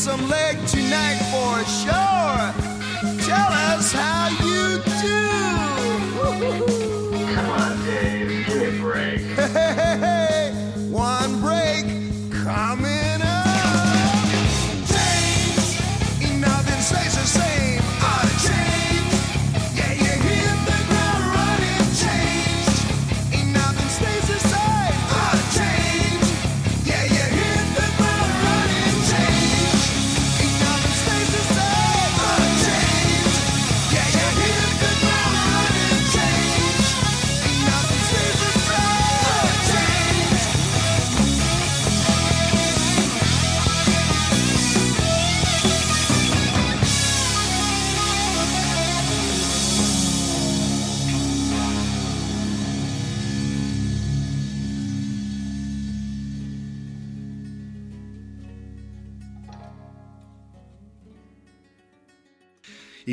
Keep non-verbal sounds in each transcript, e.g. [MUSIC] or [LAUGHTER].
Y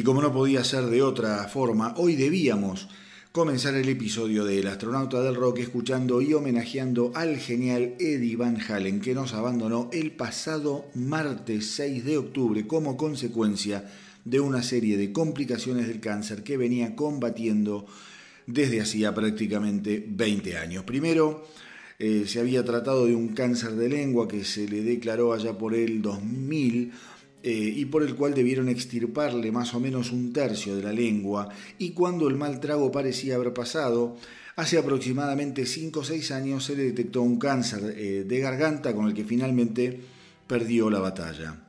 como no podía ser de otra forma, hoy debíamos comenzar el episodio del astronauta del rock escuchando y homenajeando al genial Eddie Van Halen que nos abandonó el pasado martes 6 de octubre como consecuencia de una serie de complicaciones del cáncer que venía combatiendo desde hacía prácticamente 20 años. Primero, eh, se había tratado de un cáncer de lengua que se le declaró allá por el 2000 eh, y por el cual debieron extirparle más o menos un tercio de la lengua, y cuando el mal trago parecía haber pasado, hace aproximadamente 5 o 6 años se le detectó un cáncer eh, de garganta con el que finalmente perdió la batalla.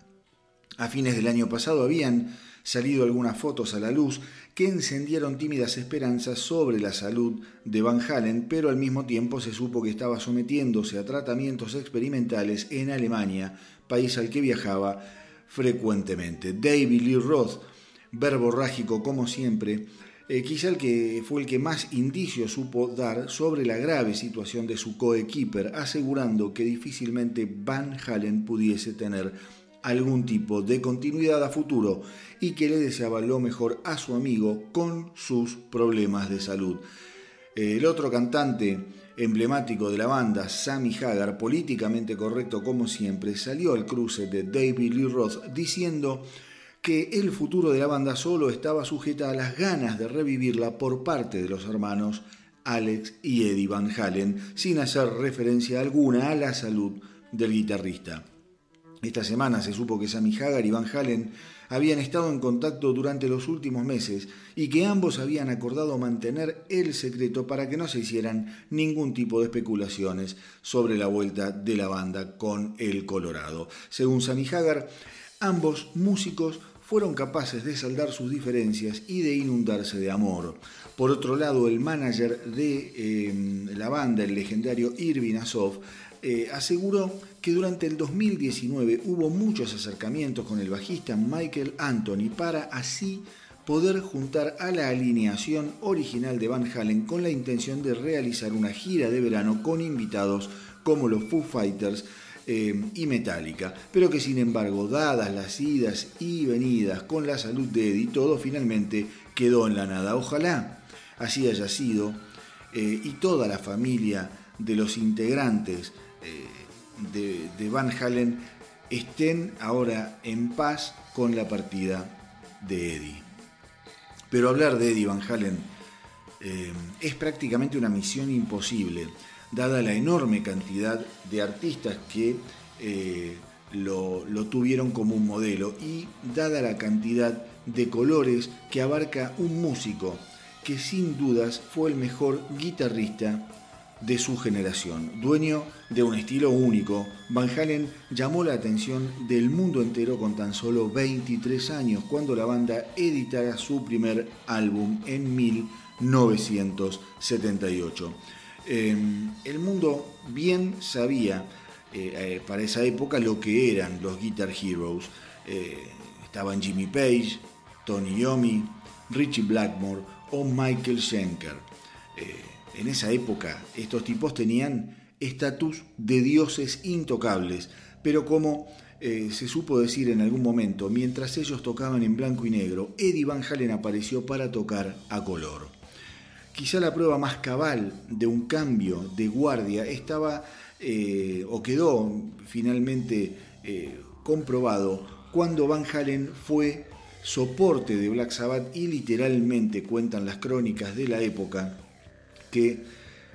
A fines del año pasado habían salido algunas fotos a la luz que encendieron tímidas esperanzas sobre la salud de Van Halen, pero al mismo tiempo se supo que estaba sometiéndose a tratamientos experimentales en Alemania, país al que viajaba frecuentemente. David Lee Roth, verborrágico como siempre, eh, quizá el que fue el que más indicios supo dar sobre la grave situación de su coequiper, asegurando que difícilmente Van Halen pudiese tener algún tipo de continuidad a futuro y que le deseaba lo mejor a su amigo con sus problemas de salud. El otro cantante emblemático de la banda, Sammy Hagar, políticamente correcto como siempre, salió al cruce de David Lee Roth diciendo que el futuro de la banda solo estaba sujeta a las ganas de revivirla por parte de los hermanos Alex y Eddie Van Halen, sin hacer referencia alguna a la salud del guitarrista. Esta semana se supo que Sammy Hagar y Van Halen habían estado en contacto durante los últimos meses y que ambos habían acordado mantener el secreto para que no se hicieran ningún tipo de especulaciones sobre la vuelta de la banda con el Colorado. Según Sammy Hagar, ambos músicos fueron capaces de saldar sus diferencias y de inundarse de amor. Por otro lado, el manager de eh, la banda, el legendario Irving Azov, eh, aseguró que durante el 2019 hubo muchos acercamientos con el bajista Michael Anthony para así poder juntar a la alineación original de Van Halen con la intención de realizar una gira de verano con invitados como los Foo Fighters eh, y Metallica, pero que sin embargo, dadas las idas y venidas con la salud de Eddie, todo finalmente quedó en la nada. Ojalá así haya sido eh, y toda la familia de los integrantes eh, de, Van Halen estén ahora en paz con la partida de Eddie. Pero hablar de Eddie Van Halen eh, es prácticamente una misión imposible, dada la enorme cantidad de artistas que eh, lo, lo, tuvieron como un modelo y dada la cantidad de colores que abarca un músico que sin dudas fue el mejor guitarrista de su generación. Dueño de un estilo único, Van Halen llamó la atención del mundo entero con tan solo 23 años, cuando la banda editara su primer álbum en 1978. Em, el mundo bien sabía eh, eh, para esa época lo que eran los Guitar Heroes. Eh, estaban Jimmy Page, Tony Yomi, Richie Blackmore o Michael Schenker en esa época estos tipos tenían estatus de dioses intocables, pero como eh, se supo decir en algún momento, mientras ellos tocaban en blanco y negro, Eddie Van Halen apareció para tocar a color. Quizá la prueba más cabal de un cambio de guardia estaba eh, o quedó finalmente eh, comprobado cuando Van Halen fue soporte de Black Sabbath y literalmente cuentan las crónicas de la época que,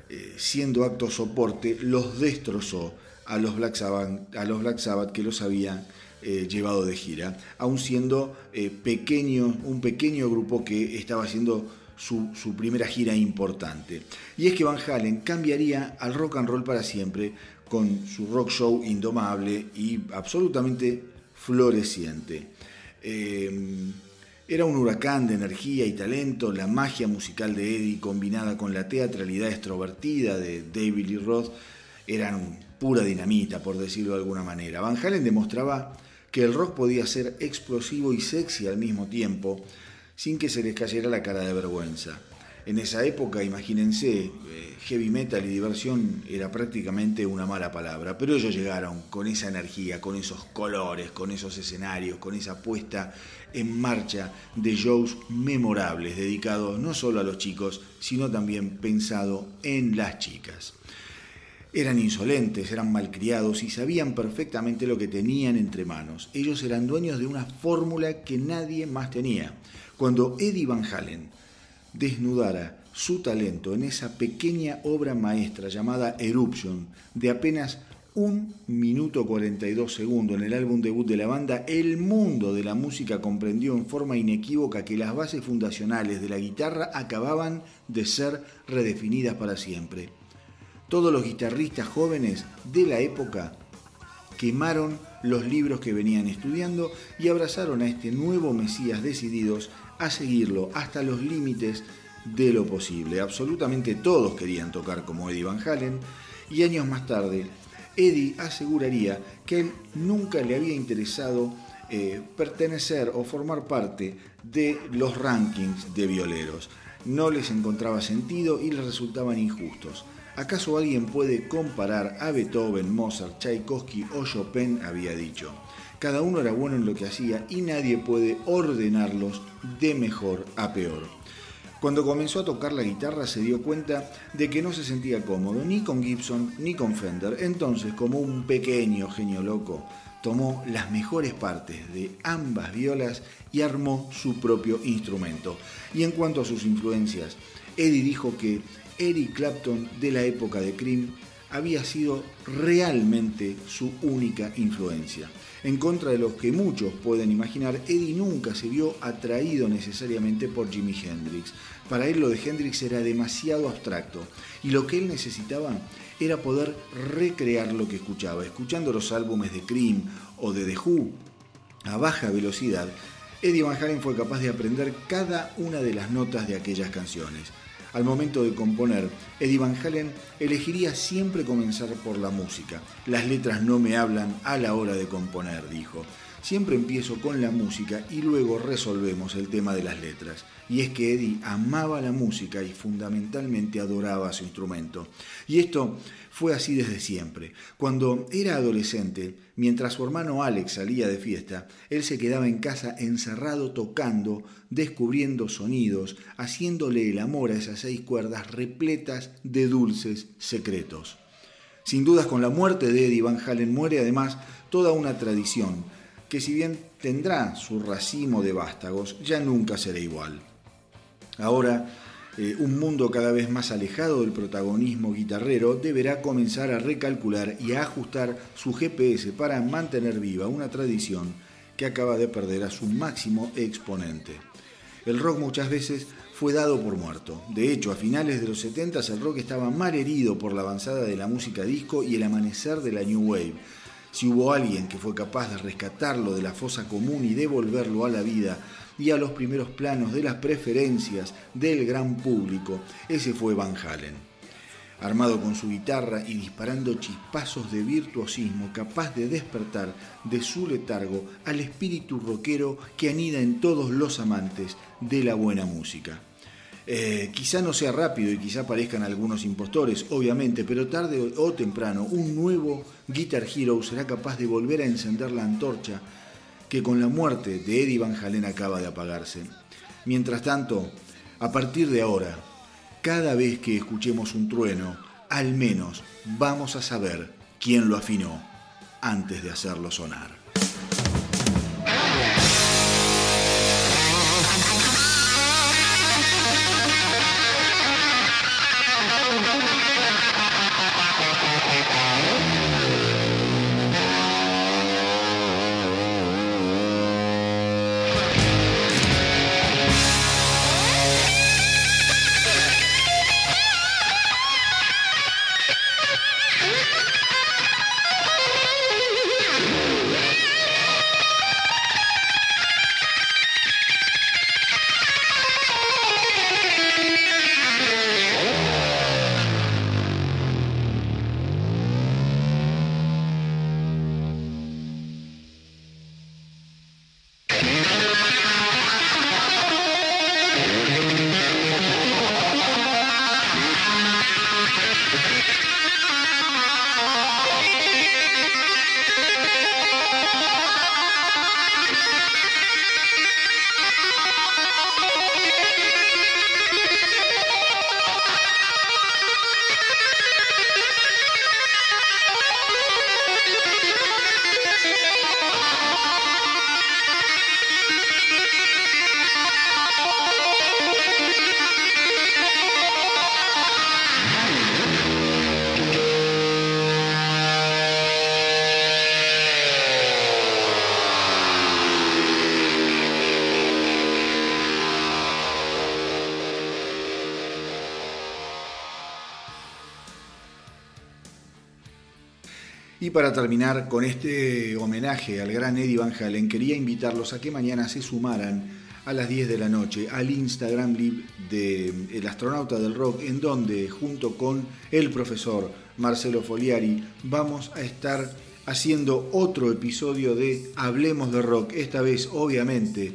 eh, siendo acto soporte, los destrozó a los Black Sabbath, a los Black Sabbath que los habían eh, llevado de gira, aun siendo eh, pequeño, un pequeño grupo que estaba haciendo su, su, primera gira importante. Y es que Van Halen cambiaría al rock and roll para siempre con su rock show indomable y absolutamente floreciente. Era un huracán de energía y talento, la magia musical de Eddie combinada con la teatralidad extrovertida de David Lee Roth eran pura dinamita, por decirlo de alguna manera. Van Halen demostraba que el rock podía ser explosivo y sexy al mismo tiempo, sin que se les cayera la cara de vergüenza. En esa época, imagínense, eh, heavy metal y diversión era prácticamente una mala palabra, pero ellos llegaron con esa energía, con esos colores, con esos escenarios, con esa puesta en marcha de shows memorables, dedicados no solo a los chicos, sino también pensado en las chicas. Eran insolentes, eran malcriados y sabían perfectamente lo que tenían entre manos. Ellos eran dueños de una fórmula que nadie más tenía. Cuando Eddie Van Halen desnudara su talento en esa pequeña obra maestra llamada Eruption, de apenas un minuto 42 segundos en el álbum debut de la banda, el mundo de la música comprendió en forma inequívoca que las bases fundacionales de la guitarra acababan de ser redefinidas para siempre. Todos los guitarristas jóvenes de la época quemaron los libros que venían estudiando y abrazaron a este nuevo Mesías decididos a seguirlo hasta los límites de lo posible. Absolutamente todos querían tocar como Eddie Van Halen y años más tarde Eddie aseguraría que él nunca le había interesado eh, pertenecer o formar parte de los rankings de violeros. No les encontraba sentido y les resultaban injustos. ¿Acaso alguien puede comparar a Beethoven, Mozart, Tchaikovsky o Chopin? había dicho. Cada uno era bueno en lo que hacía y nadie puede ordenarlos de mejor a peor. Cuando comenzó a tocar la guitarra se dio cuenta de que no se sentía cómodo ni con Gibson ni con Fender. Entonces, como un pequeño genio loco, tomó las mejores partes de ambas violas y armó su propio instrumento. Y en cuanto a sus influencias, Eddie dijo que Eric Clapton de la época de Cream había sido realmente su única influencia. En contra de lo que muchos pueden imaginar, Eddie nunca se vio atraído necesariamente por Jimi Hendrix. Para él lo de Hendrix era demasiado abstracto y lo que él necesitaba era poder recrear lo que escuchaba. Escuchando los álbumes de Cream o de The Who a baja velocidad, Eddie Van Halen fue capaz de aprender cada una de las notas de aquellas canciones. Al momento de componer, Eddie Van Halen elegiría siempre comenzar por la música. Las letras no me hablan a la hora de componer, dijo. Siempre empiezo con la música y luego resolvemos el tema de las letras. Y es que Eddie amaba la música y fundamentalmente adoraba su instrumento. Y esto fue así desde siempre. Cuando era adolescente, mientras su hermano Alex salía de fiesta, él se quedaba en casa encerrado tocando, descubriendo sonidos, haciéndole el amor a esas seis cuerdas repletas de dulces secretos. Sin dudas, con la muerte de Eddie Van Halen muere además toda una tradición que si bien tendrá su racimo de vástagos, ya nunca será igual. Ahora, eh, un mundo cada vez más alejado del protagonismo guitarrero deberá comenzar a recalcular y a ajustar su GPS para mantener viva una tradición que acaba de perder a su máximo exponente. El rock muchas veces fue dado por muerto. De hecho, a finales de los 70 el rock estaba mal herido por la avanzada de la música disco y el amanecer de la New Wave. Si hubo alguien que fue capaz de rescatarlo de la fosa común y devolverlo a la vida, y a los primeros planos de las preferencias del gran público, ese fue Van Halen. Armado con su guitarra y disparando chispazos de virtuosismo capaz de despertar de su letargo al espíritu rockero que anida en todos los amantes de la buena música. Eh, quizá no sea rápido y quizá parezcan algunos impostores, obviamente, pero tarde o temprano un nuevo Guitar Hero será capaz de volver a encender la antorcha que con la muerte de Eddie Van Halen acaba de apagarse. Mientras tanto, a partir de ahora, cada vez que escuchemos un trueno, al menos vamos a saber quién lo afinó antes de hacerlo sonar. Para terminar con este homenaje al gran Eddie Van Halen, quería invitarlos a que mañana se sumaran a las 10 de la noche al Instagram Live de El Astronauta del Rock, en donde junto con el profesor Marcelo Foliari vamos a estar haciendo otro episodio de Hablemos de Rock, esta vez obviamente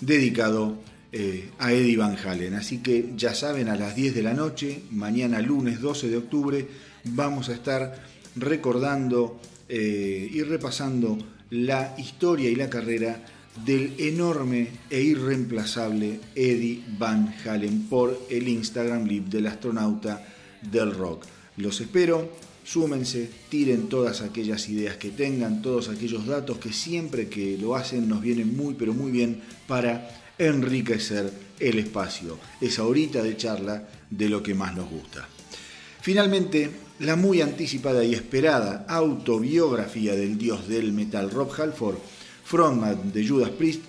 dedicado eh, a Eddie Van Halen. Así que ya saben, a las 10 de la noche, mañana lunes 12 de octubre, vamos a estar recordando eh, y repasando la historia y la carrera del enorme e irreemplazable Eddie Van Halen por el Instagram Live del astronauta del rock. Los espero, súmense, tiren todas aquellas ideas que tengan, todos aquellos datos que siempre que lo hacen nos vienen muy pero muy bien para enriquecer el espacio, esa horita de charla de lo que más nos gusta. Finalmente, la muy anticipada y esperada autobiografía del dios del metal Rob Halford frontman de Judas Priest,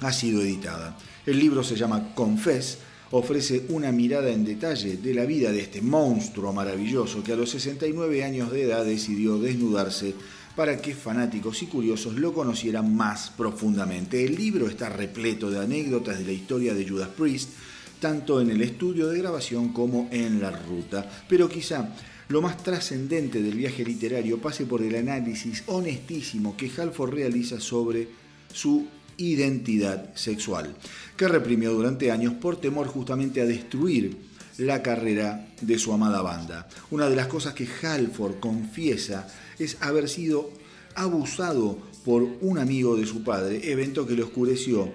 ha sido editada. El libro se llama Confess, ofrece una mirada en detalle de la vida de este monstruo maravilloso que a los 69 años de edad decidió desnudarse para que fanáticos y curiosos lo conocieran más profundamente. El libro está repleto de anécdotas de la historia de Judas Priest, tanto en el estudio de grabación como en la ruta, pero quizá lo más trascendente del viaje literario pase por el análisis honestísimo que Halford realiza sobre su identidad sexual, que reprimió durante años por temor justamente a destruir la carrera de su amada banda. Una de las cosas que Halford confiesa es haber sido abusado por un amigo de su padre, evento que le oscureció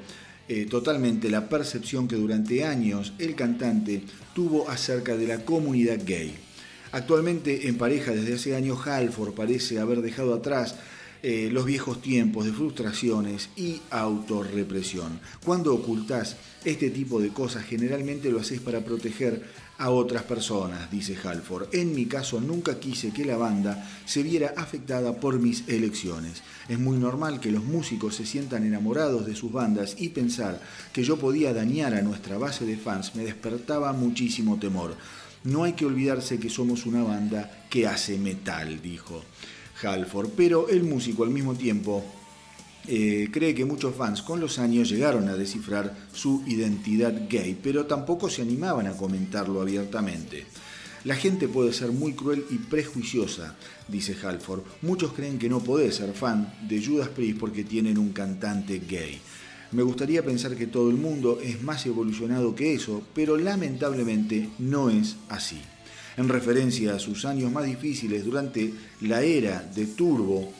eh, totalmente la percepción que durante años el cantante tuvo acerca de la comunidad gay. Actualmente en pareja desde hace años, Halford parece haber dejado atrás eh, los viejos tiempos de frustraciones y autorrepresión. Cuando ocultás este tipo de cosas, generalmente lo haces para proteger a otras personas, dice Halford. En mi caso, nunca quise que la banda se viera afectada por mis elecciones. Es muy normal que los músicos se sientan enamorados de sus bandas y pensar que yo podía dañar a nuestra base de fans me despertaba muchísimo temor. No hay que olvidarse que somos una banda que hace metal, dijo Halford, pero el músico al mismo tiempo eh, cree que muchos fans con los años llegaron a descifrar su identidad gay, pero tampoco se animaban a comentarlo abiertamente. La gente puede ser muy cruel y prejuiciosa, dice Halford. Muchos creen que no puede ser fan de Judas Priest porque tienen un cantante gay. Me gustaría pensar que todo el mundo es más evolucionado que eso, pero lamentablemente no es así. En referencia a sus años más difíciles durante la era de Turbo,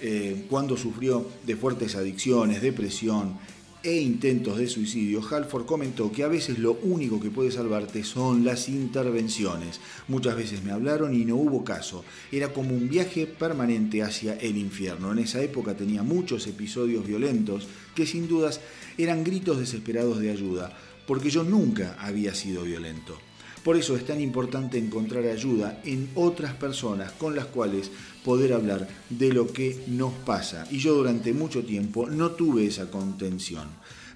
eh, cuando sufrió de fuertes adicciones, depresión e intentos de suicidio, Halford comentó que a veces lo único que puede salvarte son las intervenciones. Muchas veces me hablaron y no hubo caso. Era como un viaje permanente hacia el infierno. En esa época tenía muchos episodios violentos que sin dudas eran gritos desesperados de ayuda, porque yo nunca había sido violento. Por eso es tan importante encontrar ayuda en otras personas con las cuales poder hablar de lo que nos pasa. Y yo durante mucho tiempo no tuve esa contención.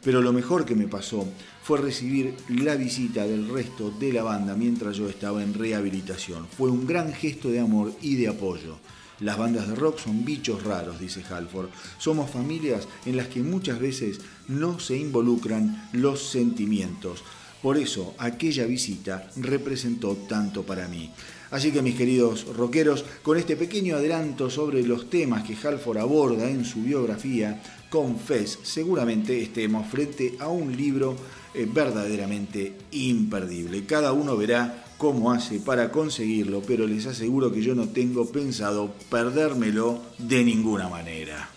Pero lo mejor que me pasó fue recibir la visita del resto de la banda mientras yo estaba en rehabilitación. Fue un gran gesto de amor y de apoyo. Las bandas de rock son bichos raros, dice Halford. Somos familias en las que muchas veces no se involucran los sentimientos. Por eso aquella visita representó tanto para mí. Así que mis queridos rockeros, con este pequeño adelanto sobre los temas que Halford aborda en su biografía, Confess, seguramente estemos frente a un libro eh, verdaderamente imperdible. Cada uno verá cómo hace para conseguirlo, pero les aseguro que yo no tengo pensado perdérmelo de ninguna manera.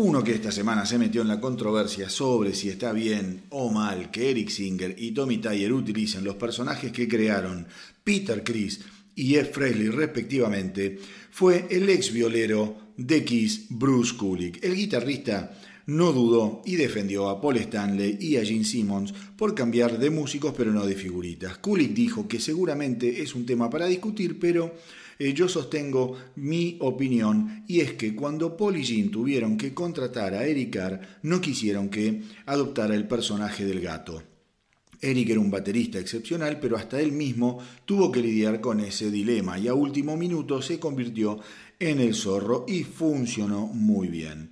Uno que esta semana se metió en la controversia sobre si está bien o mal que Eric Singer y Tommy Tyler utilicen los personajes que crearon Peter Chris y F. Frehley respectivamente, fue el ex violero de Kiss, Bruce Kulick. El guitarrista no dudó y defendió a Paul Stanley y a Gene Simmons por cambiar de músicos pero no de figuritas. Kulick dijo que seguramente es un tema para discutir, pero eh, yo sostengo mi opinión y es que cuando Paul y Gene tuvieron que contratar a Eric Carr, no quisieron que adoptara el personaje del gato. Eric era un baterista excepcional, pero hasta él mismo tuvo que lidiar con ese dilema y a último minuto se convirtió en el zorro y funcionó muy bien.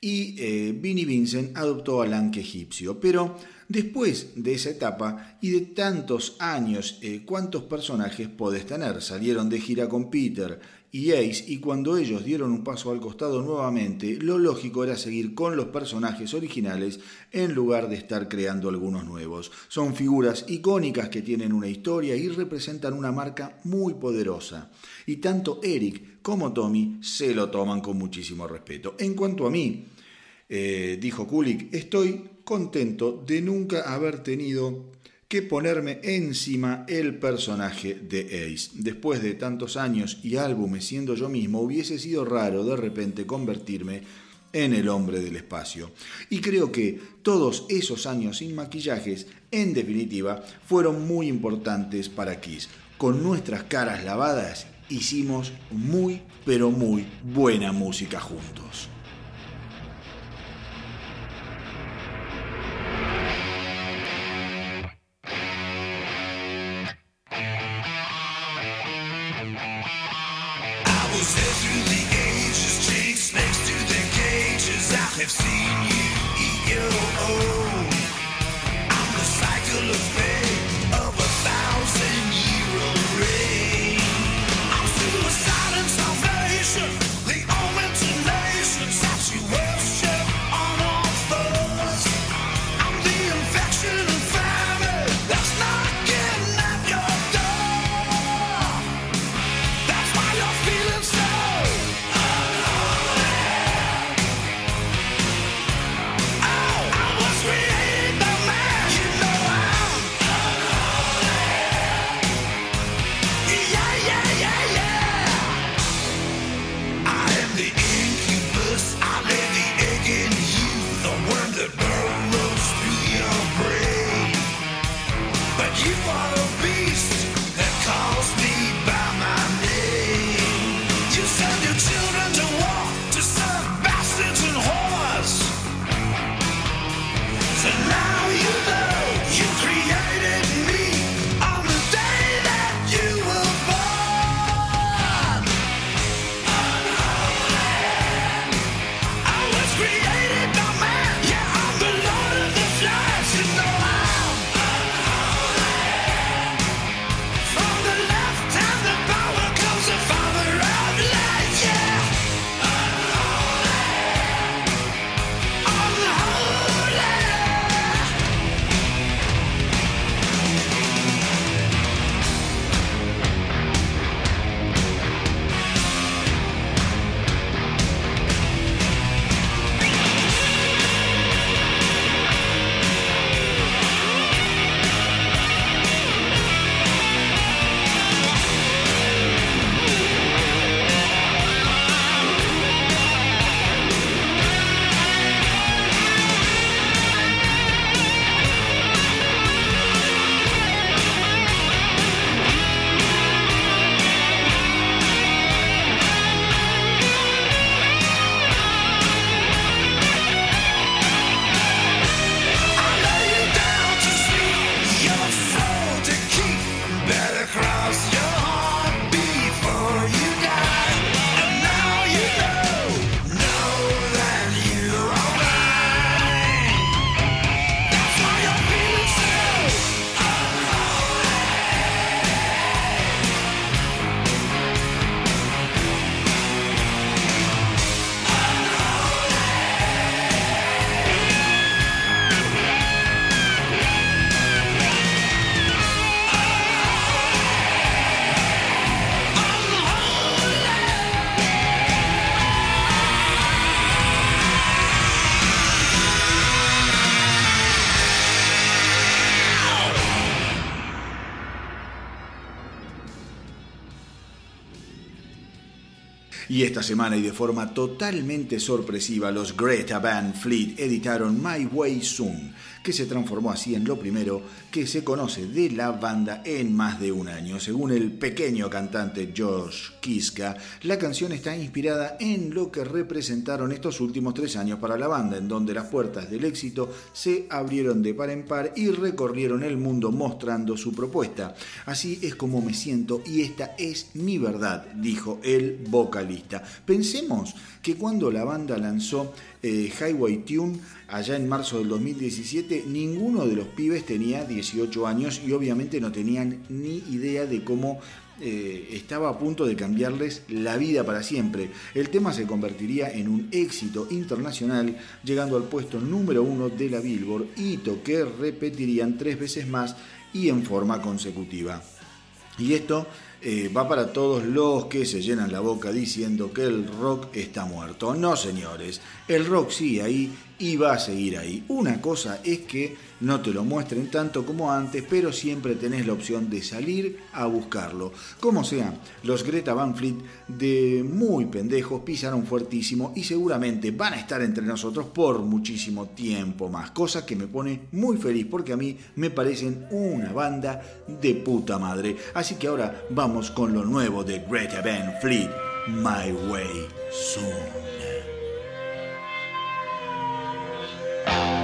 Y eh, Vincent adoptó al Lanque egipcio, pero Después de esa etapa y de tantos años, eh, ¿cuántos personajes podés tener? Salieron de gira con Peter y Ace y cuando ellos dieron un paso al costado nuevamente, lo lógico era seguir con los personajes originales en lugar de estar creando algunos nuevos. Son figuras icónicas que tienen una historia y representan una marca muy poderosa. Y tanto Eric como Tommy se lo toman con muchísimo respeto. En cuanto a mí, eh, dijo Kulik, estoy contento de nunca haber tenido que ponerme encima el personaje de Ace. Después de tantos años y álbumes siendo yo mismo, hubiese sido raro de repente convertirme en el hombre del espacio. Y creo que todos esos años sin maquillajes, en definitiva, fueron muy importantes para Kiss. Con nuestras caras lavadas hicimos muy, pero muy buena música juntos. See. seen Y esta semana y de forma totalmente sorpresiva, los Greta Van Fleet editaron My Way Soon, que se transformó así en lo primero que se conoce de la banda en más de un año. Según el pequeño cantante Josh Kiska, la canción está inspirada en lo que representaron estos últimos tres años para la banda, en donde las puertas del éxito se abrieron de par en par y recorrieron el mundo mostrando su propuesta. Así es como me siento y esta es mi verdad, dijo el vocalista. Pensemos que cuando la banda lanzó eh, Highway Tune allá en marzo del 2017, ninguno de los pibes tenía 18 años y obviamente no tenían ni idea de cómo eh, estaba a punto de cambiarles la vida para siempre. El tema se convertiría en un éxito internacional, llegando al puesto número uno de la Billboard, hito que repetirían tres veces más y en forma consecutiva. Y esto eh, va para todos los que se llenan la boca diciendo que el rock está muerto. No, señores, el rock sigue ahí y va a seguir ahí. Una cosa es que no te lo muestren tanto como antes, pero siempre tenés la opción de salir a buscarlo. Como sea, los Greta Van Fleet de muy pendejos pisaron fuertísimo y seguramente van a estar entre nosotros por muchísimo tiempo más. Cosa que me pone muy feliz porque a mí me parecen una banda de puta madre. Así que ahora vamos con lo nuevo de Greta Van Fleet, My Way Soon. Bye.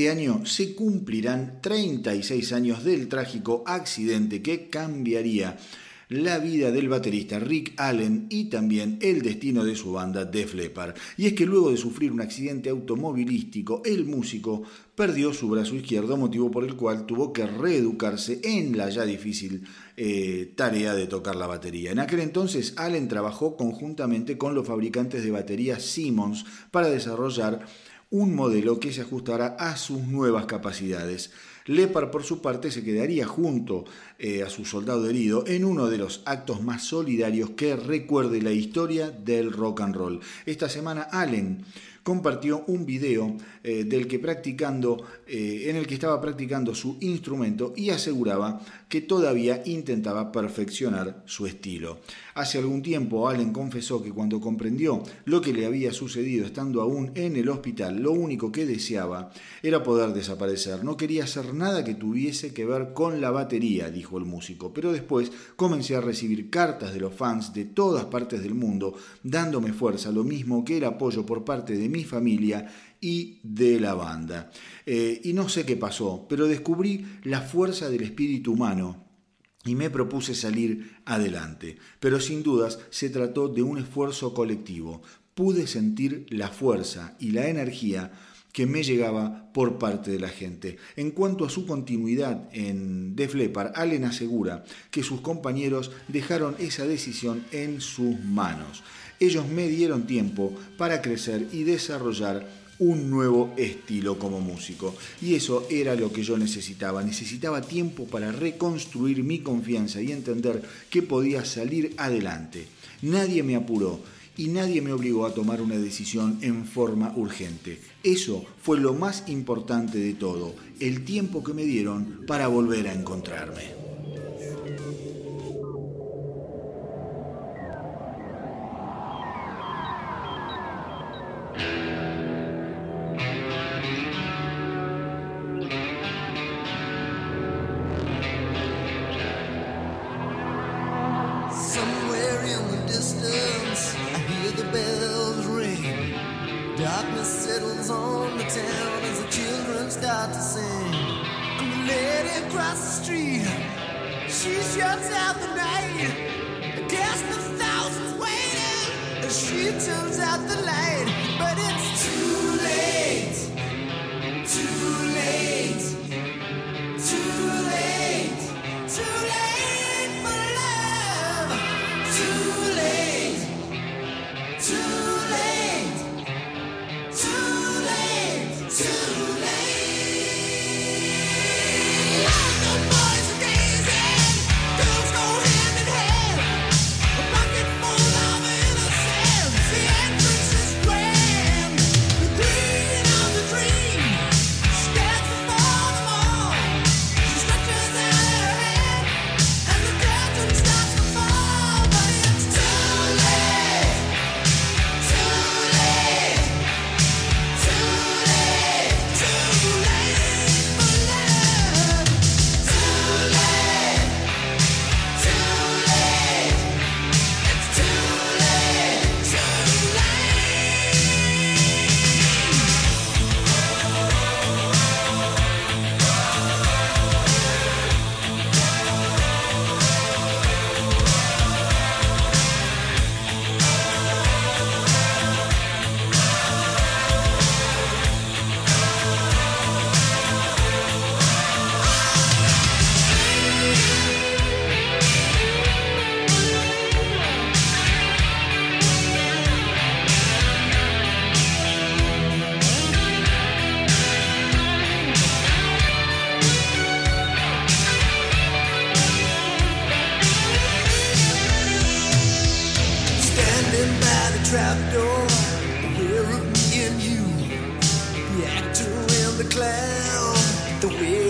Este año se cumplirán 36 años del trágico accidente que cambiaría la vida del baterista Rick Allen y también el destino de su banda Def Leppard. Y es que luego de sufrir un accidente automovilístico, el músico perdió su brazo izquierdo, motivo por el cual tuvo que reeducarse en la ya difícil eh, tarea de tocar la batería. En aquel entonces, Allen trabajó conjuntamente con los fabricantes de baterías Simmons para desarrollar un modelo que se ajustara a sus nuevas capacidades. Lepar, por su parte, se quedaría junto eh, a su soldado herido en uno de los actos más solidarios que recuerde la historia del rock and roll. Esta semana, Allen compartió un video eh, del que practicando, eh, en el que estaba practicando su instrumento y aseguraba que todavía intentaba perfeccionar su estilo. Hace algún tiempo Allen confesó que cuando comprendió lo que le había sucedido estando aún en el hospital, lo único que deseaba era poder desaparecer. No quería hacer nada que tuviese que ver con la batería, dijo el músico, pero después comencé a recibir cartas de los fans de todas partes del mundo dándome fuerza, lo mismo que el apoyo por parte de mi familia y de la banda. Eh, y no sé qué pasó, pero descubrí la fuerza del espíritu humano y me propuse salir adelante. Pero sin dudas se trató de un esfuerzo colectivo. Pude sentir la fuerza y la energía que me llegaba por parte de la gente. En cuanto a su continuidad en Def Allen asegura que sus compañeros dejaron esa decisión en sus manos. Ellos me dieron tiempo para crecer y desarrollar un nuevo estilo como músico. Y eso era lo que yo necesitaba. Necesitaba tiempo para reconstruir mi confianza y entender que podía salir adelante. Nadie me apuró y nadie me obligó a tomar una decisión en forma urgente. Eso fue lo más importante de todo, el tiempo que me dieron para volver a encontrarme. Sitting by the trapdoor, aware of me and you, the actor and the clown, the way.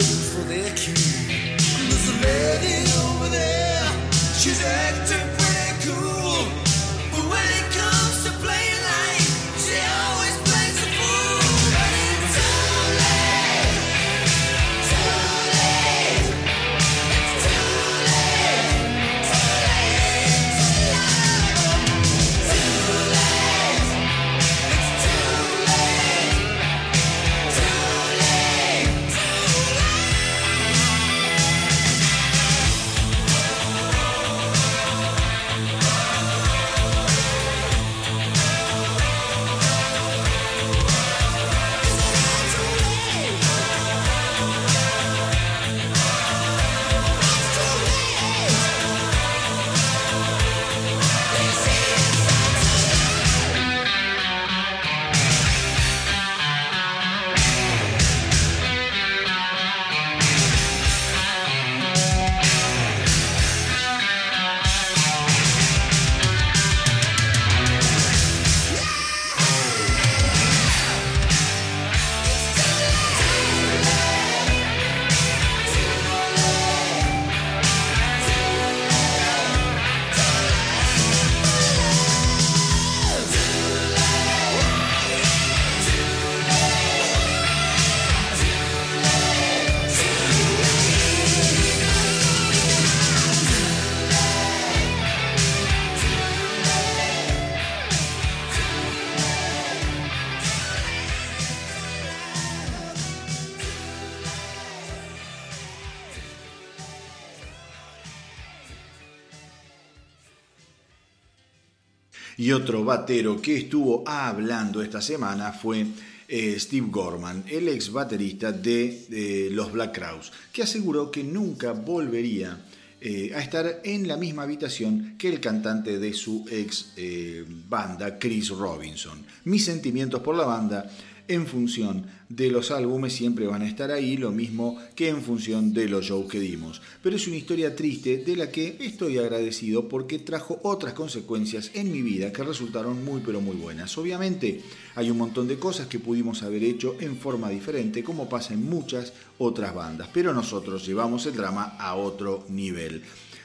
Y otro batero que estuvo hablando esta semana fue eh, Steve Gorman, el ex baterista de los Black Crowes, que aseguró que nunca volvería eh, a estar en la misma habitación que el cantante de su ex eh, banda, Chris Robinson. Mis sentimientos por la banda en función de los álbumes siempre van a estar ahí, lo mismo que en función de los shows que dimos. Pero es una historia triste de la que estoy agradecido porque trajo otras consecuencias en mi vida que resultaron muy pero muy buenas. Obviamente hay un montón de cosas que pudimos haber hecho en forma diferente como pasa en muchas otras bandas, pero nosotros llevamos el drama a otro nivel.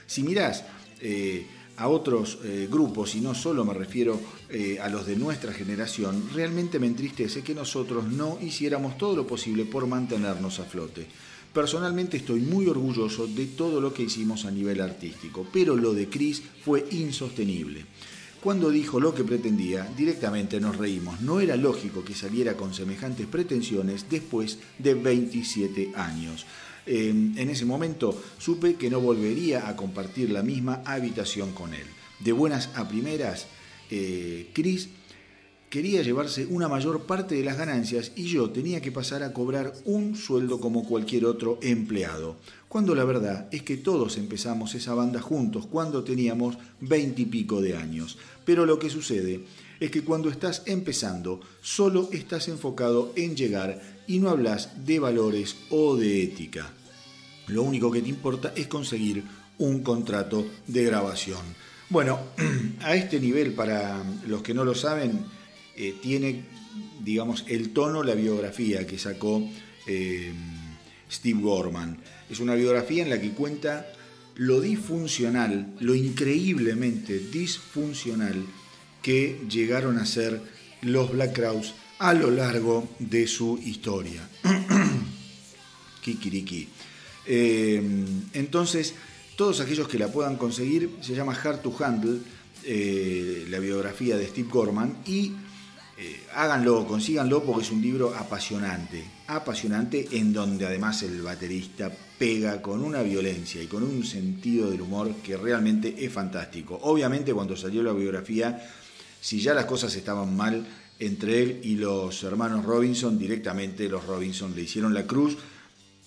Si mirás... Eh, a otros eh, grupos, y no solo me refiero eh, a los de nuestra generación, realmente me entristece que nosotros no hiciéramos todo lo posible por mantenernos a flote. Personalmente estoy muy orgulloso de todo lo que hicimos a nivel artístico, pero lo de Chris fue insostenible. Cuando dijo lo que pretendía, directamente nos reímos. No era lógico que saliera con semejantes pretensiones después de 27 años. En ese momento supe que no volvería a compartir la misma habitación con él. De buenas a primeras, eh, Chris quería llevarse una mayor parte de las ganancias y yo tenía que pasar a cobrar un sueldo como cualquier otro empleado. Cuando la verdad es que todos empezamos esa banda juntos cuando teníamos veintipico de años. Pero lo que sucede es que cuando estás empezando solo estás enfocado en llegar y no hablas de valores o de ética. Lo único que te importa es conseguir un contrato de grabación. Bueno, [CLEARS THROAT] a este nivel, para los que no lo saben, eh, tiene, digamos, el tono, la biografía que sacó eh, Steve Gorman. Es una biografía en la que cuenta lo disfuncional, lo increíblemente disfuncional que llegaron a ser los Black Crowes a lo largo de su historia. [CLEARS THROAT] Kikiriki. Eh, entonces, todos aquellos que la puedan conseguir, se llama Hard to Handle, eh, la biografía de Steve Gorman, y eh, háganlo, consíganlo porque es un libro apasionante, apasionante en donde además el baterista pega con una violencia y con un sentido del humor que realmente es fantástico. Obviamente cuando salió la biografía, si ya las cosas estaban mal, entre él y los hermanos Robinson, directamente los Robinson le hicieron la cruz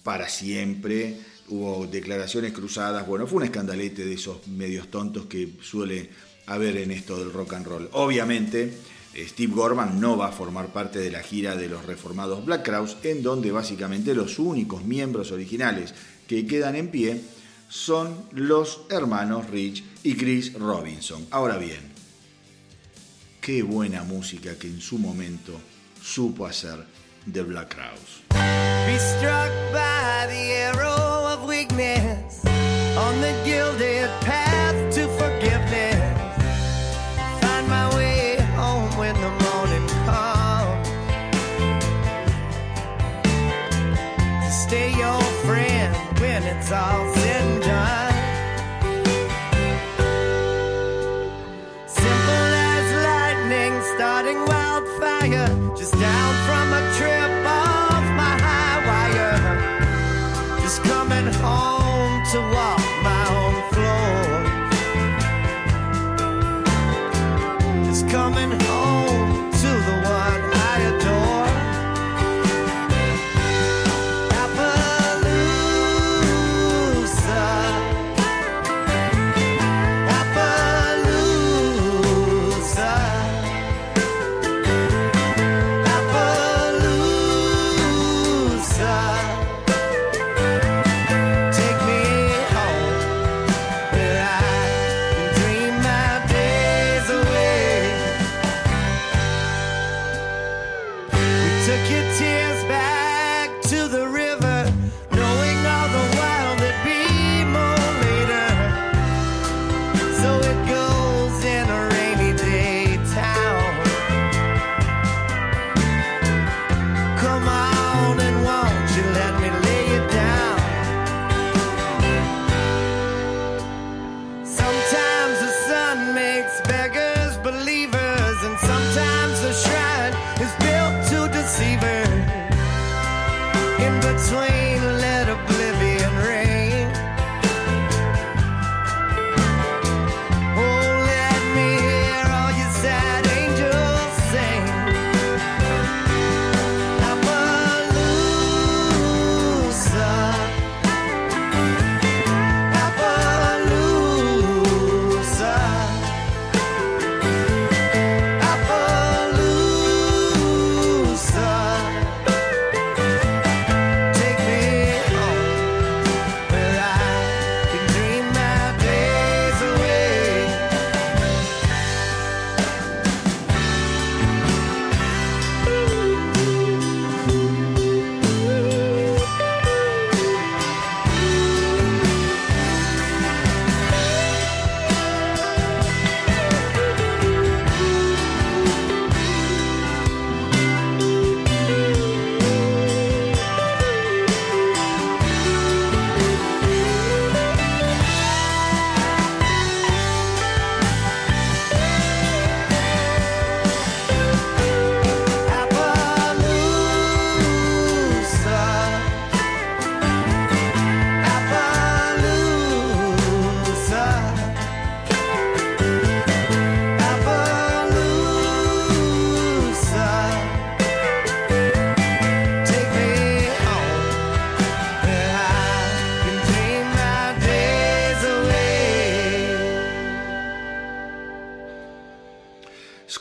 para siempre. Hubo declaraciones cruzadas, bueno, fue un escandalete de esos medios tontos que suele haber en esto del rock and roll. Obviamente, Steve Gorman no va a formar parte de la gira de los reformados Black Crowes, en donde básicamente los únicos miembros originales que quedan en pie son los hermanos Rich y Chris Robinson. Ahora bien, qué buena música que en su momento supo hacer The Black Crowes. Weakness on the gilded path to forgiveness. Find my way home when the morning comes. Stay your friend when it's all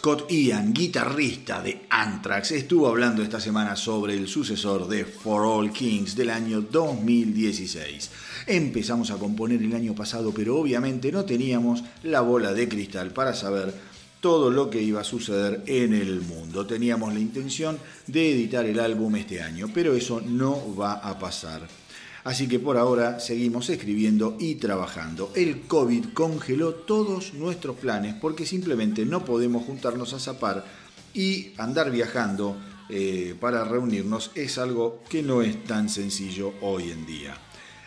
Scott Ian, guitarrista de Anthrax, estuvo hablando esta semana sobre el sucesor de For All Kings del año 2016. Empezamos a componer el año pasado, pero obviamente no teníamos la bola de cristal para saber todo lo que iba a suceder en el mundo. Teníamos la intención de editar el álbum este año, pero eso no va a pasar. Así que por ahora seguimos escribiendo y trabajando. El COVID congeló todos nuestros planes porque simplemente no podemos juntarnos a zapar y andar viajando eh, para reunirnos es algo que no es tan sencillo hoy en día.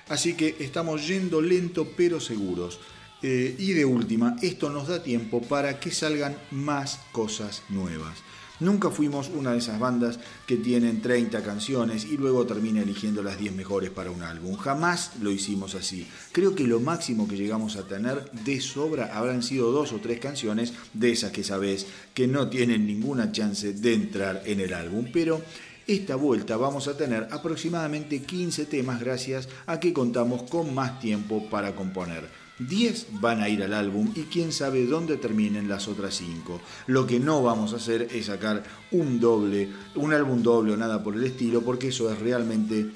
Así que estamos yendo lento pero seguros. Eh, y de última, esto nos da tiempo para que salgan más cosas nuevas. Nunca fuimos una de esas bandas que tienen 30 canciones y luego termina eligiendo las 10 mejores para un álbum. Jamás lo hicimos así. Creo que lo máximo que llegamos a tener de sobra habrán sido dos o tres canciones de esas que sabes que no tienen ninguna chance de entrar en el álbum. Pero esta vuelta vamos a tener aproximadamente 15 temas gracias a que contamos con más tiempo para componer. 10 van a ir al álbum y quién sabe dónde terminen las otras 5. Lo que no vamos a hacer es sacar un doble, un álbum doble o nada por el estilo, porque eso es realmente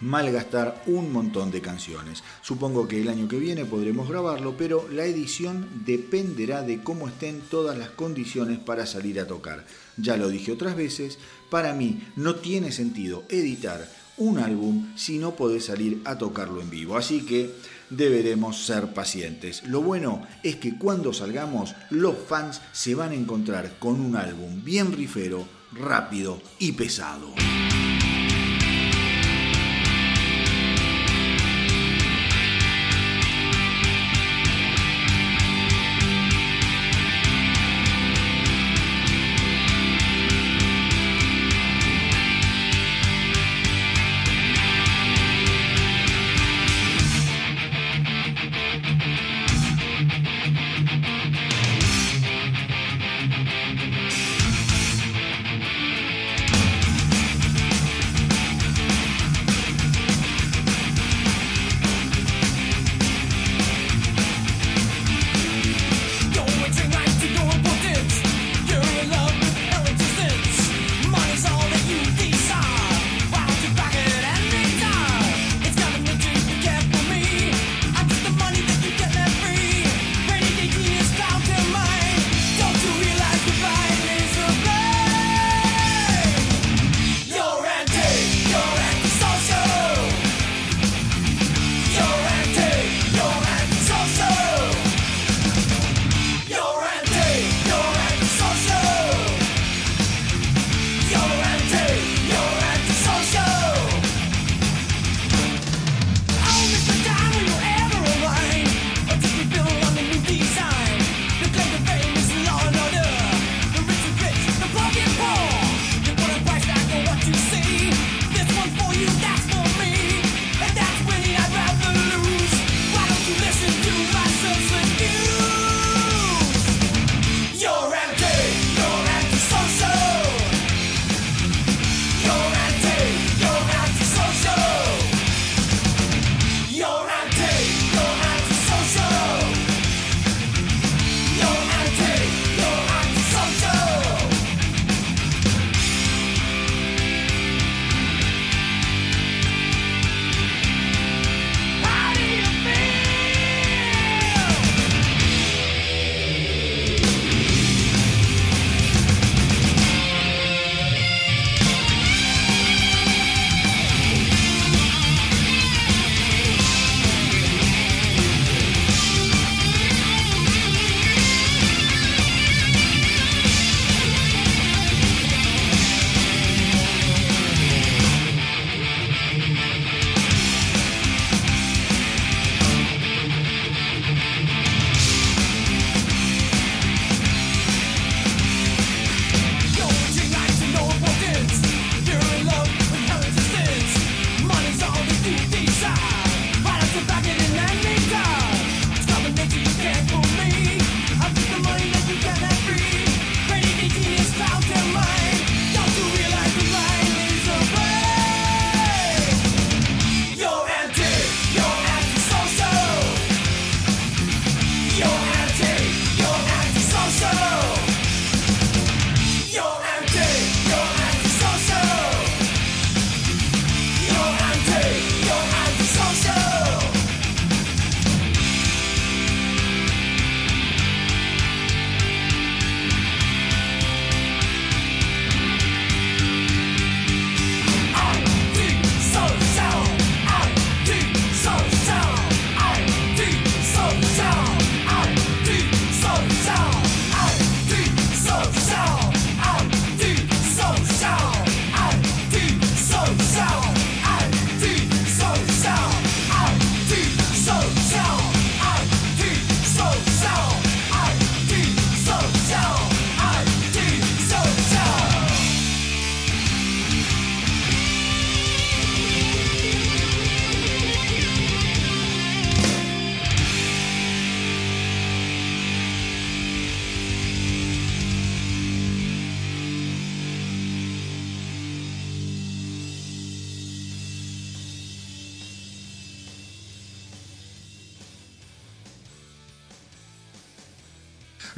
malgastar un montón de canciones. Supongo que el año que viene podremos grabarlo, pero la edición dependerá de cómo estén todas las condiciones para salir a tocar. Ya lo dije otras veces, para mí no tiene sentido editar un álbum si no podés salir a tocarlo en vivo. Así que deberemos ser pacientes. Lo bueno es que cuando salgamos, los fans se van a encontrar con un álbum bien rifero, rápido y pesado.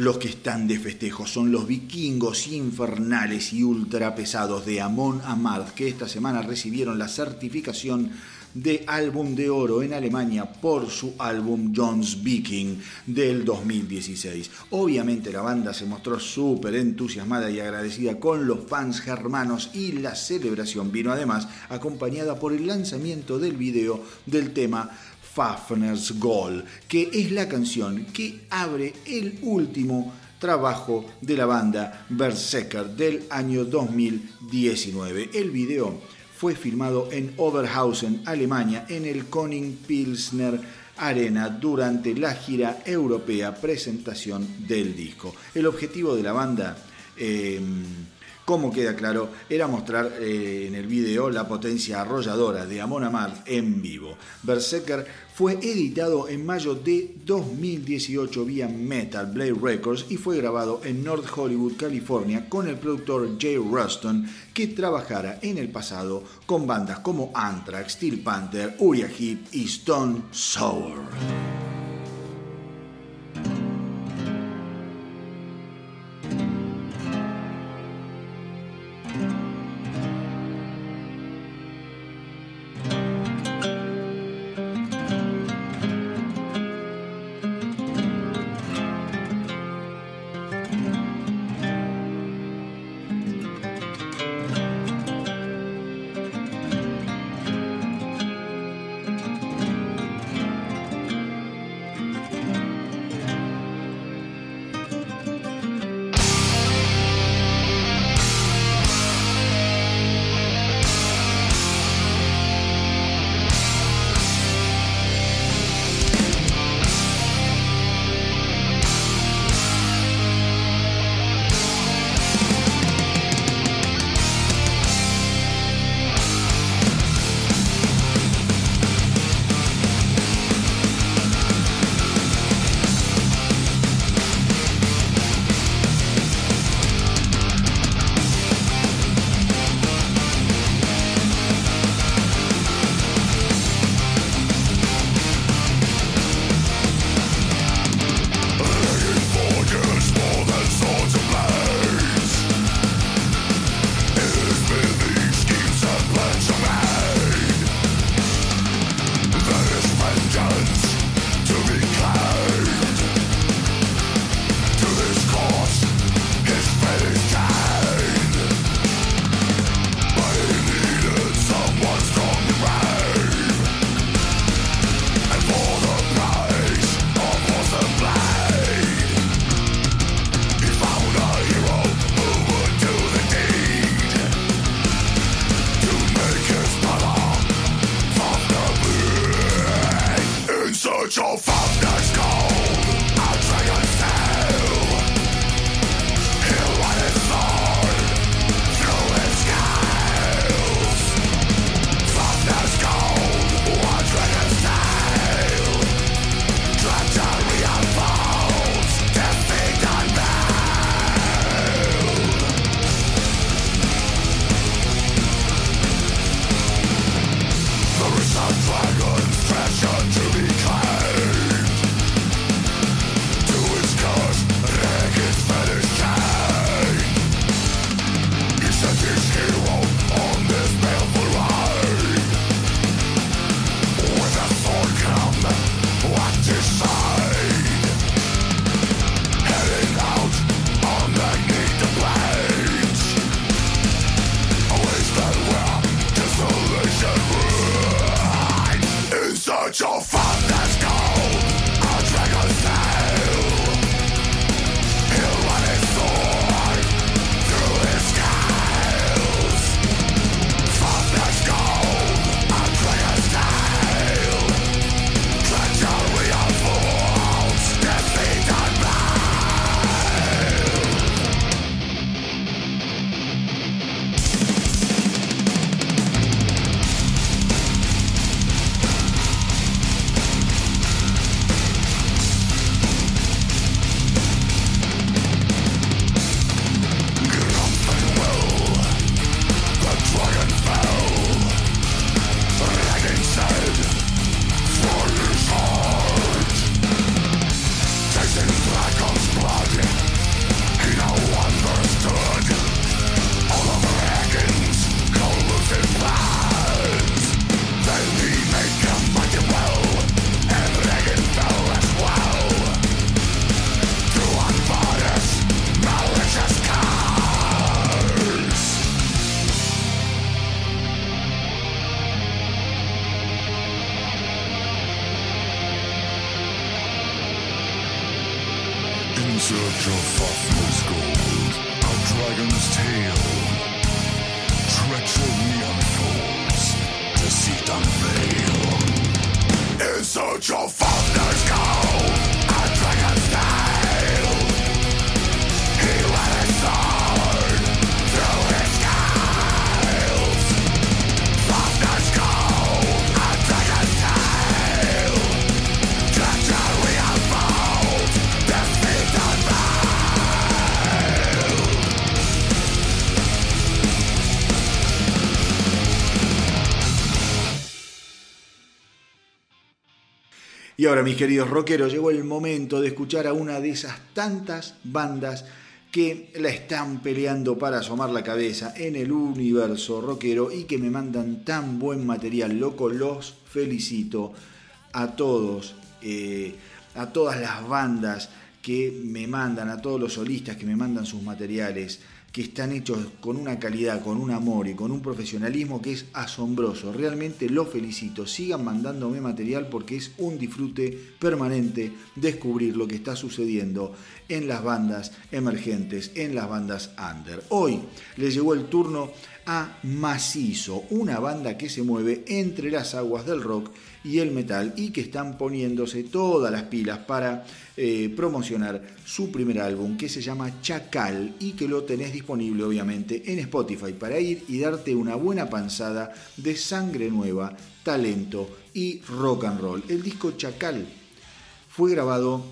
Los que están de festejo son los vikingos infernales y ultra pesados de Amon Amarth, que esta semana recibieron la certificación de álbum de oro en Alemania por su álbum Jones Viking del 2016. Obviamente la banda se mostró súper entusiasmada y agradecida con los fans germanos y la celebración vino además acompañada por el lanzamiento del video del tema Fafner's Goal, que es la canción que abre el último trabajo de la banda Berserker del año 2019. El video fue filmado en Oberhausen, Alemania, en el Koning Pilsner Arena durante la gira europea presentación del disco. El objetivo de la banda eh, como queda claro, era mostrar eh, en el video la potencia arrolladora de Amon Amarth en vivo. Berserker fue editado en mayo de 2018 vía Metal Blade Records y fue grabado en North Hollywood, California, con el productor Jay Ruston, que trabajara en el pasado con bandas como Anthrax, Steel Panther, Uriah Heep y Stone Sour. Ahora, mis queridos rockeros, llegó el momento de escuchar a una de esas tantas bandas que la están peleando para asomar la cabeza en el universo rockero y que me mandan tan buen material, loco, los felicito a todos, eh, a todas las bandas que me mandan, a todos los solistas que me mandan sus materiales que están hechos con una calidad, con un amor y con un profesionalismo que es asombroso. Realmente los felicito. Sigan mandándome material porque es un disfrute permanente descubrir lo que está sucediendo en las bandas emergentes, en las bandas under. Hoy les llegó el turno a Macizo, una banda que se mueve entre las aguas del rock y el metal y que están poniéndose todas las pilas para eh, promocionar su primer álbum que se llama Chacal y que lo tenés disponible obviamente en Spotify para ir y darte una buena panzada de sangre nueva, talento y rock and roll. El disco Chacal fue grabado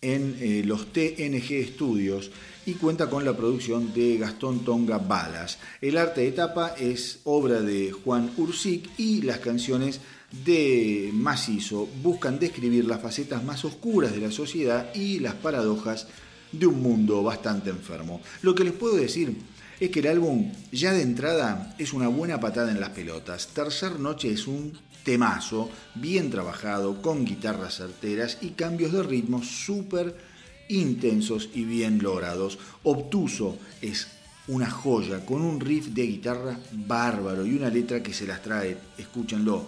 en eh, los TNG Studios y cuenta con la producción de Gastón Tonga Balas. El arte de tapa es obra de Juan Ursic y las canciones de Macizo buscan describir las facetas más oscuras de la sociedad y las paradojas de un mundo bastante enfermo. Lo que les puedo decir es que el álbum ya de entrada es una buena patada en las pelotas. Tercer Noche es un temazo, bien trabajado, con guitarras certeras y cambios de ritmo súper intensos y bien logrados. Obtuso es una joya, con un riff de guitarra bárbaro y una letra que se las trae, escúchenlo.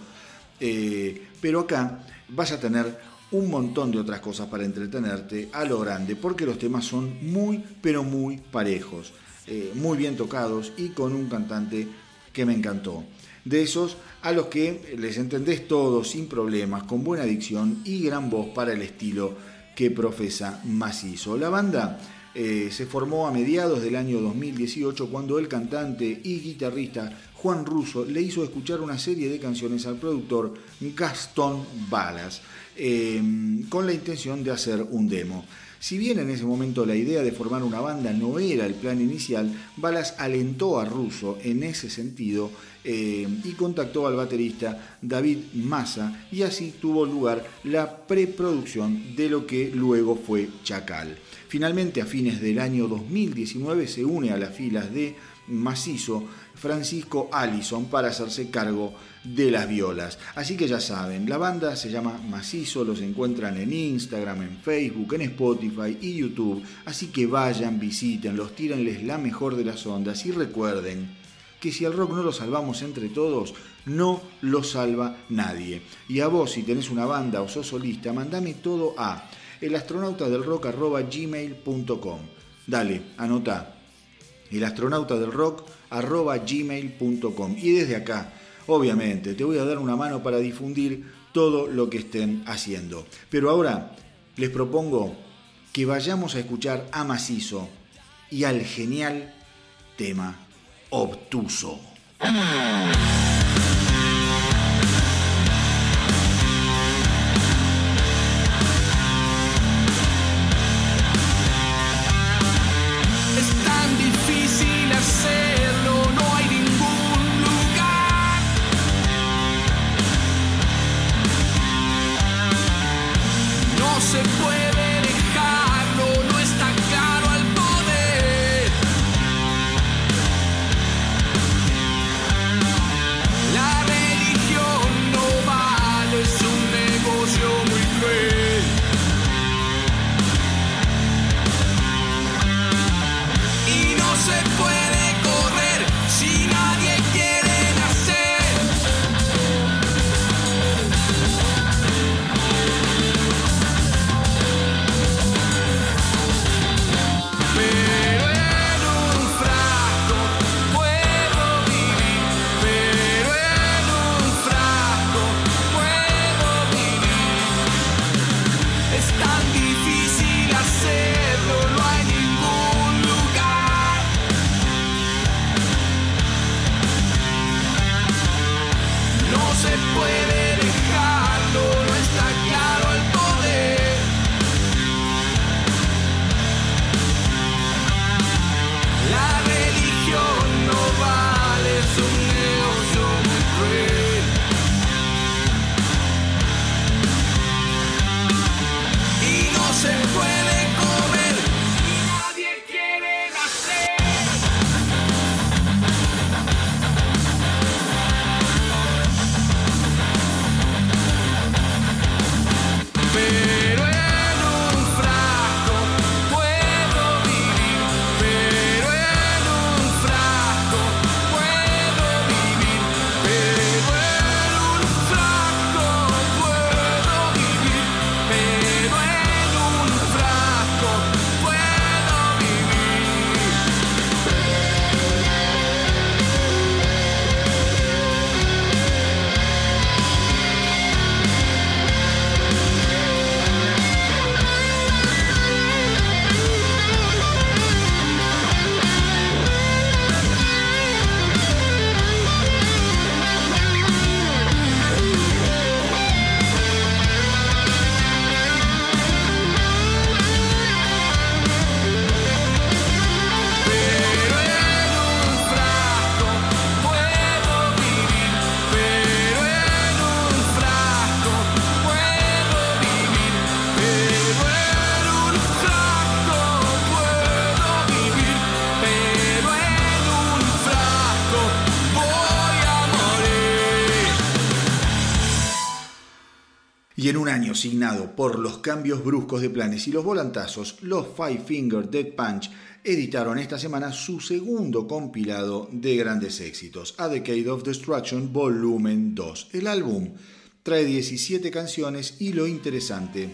Eh, pero acá vas a tener un montón de otras cosas para entretenerte a lo grande, porque los temas son muy, pero muy parejos, eh, muy bien tocados y con un cantante que me encantó. De esos a los que les entendés todo sin problemas, con buena dicción y gran voz para el estilo que profesa Macizo. La banda eh, se formó a mediados del año 2018 cuando el cantante y guitarrista Juan Russo le hizo escuchar una serie de canciones al productor Gastón Balas eh, con la intención de hacer un demo. Si bien en ese momento la idea de formar una banda no era el plan inicial, Balas alentó a Russo en ese sentido eh, y contactó al baterista David Massa y así tuvo lugar la preproducción de lo que luego fue Chacal. Finalmente, a fines del año 2019 se une a las filas de Macizo Francisco Allison para hacerse cargo de las violas. Así que ya saben, la banda se llama Macizo, los encuentran en Instagram, en Facebook, en Spotify y YouTube. Así que vayan, visítenlos, tírenles la mejor de las ondas y recuerden que si al rock no lo salvamos entre todos, no lo salva nadie. Y a vos, si tenés una banda o sos solista, mandame todo a elastronautadelrock.gmail.com Dale, anota. elastronautadelrock.gmail.com Y desde acá, obviamente, te voy a dar una mano para difundir todo lo que estén haciendo. Pero ahora les propongo que vayamos a escuchar a Macizo y al genial tema obtuso. Año signado por los cambios bruscos de planes y los volantazos, los Five Finger Dead Punch editaron esta semana su segundo compilado de grandes éxitos, A Decade of Destruction Volumen 2. El álbum trae 17 canciones y lo interesante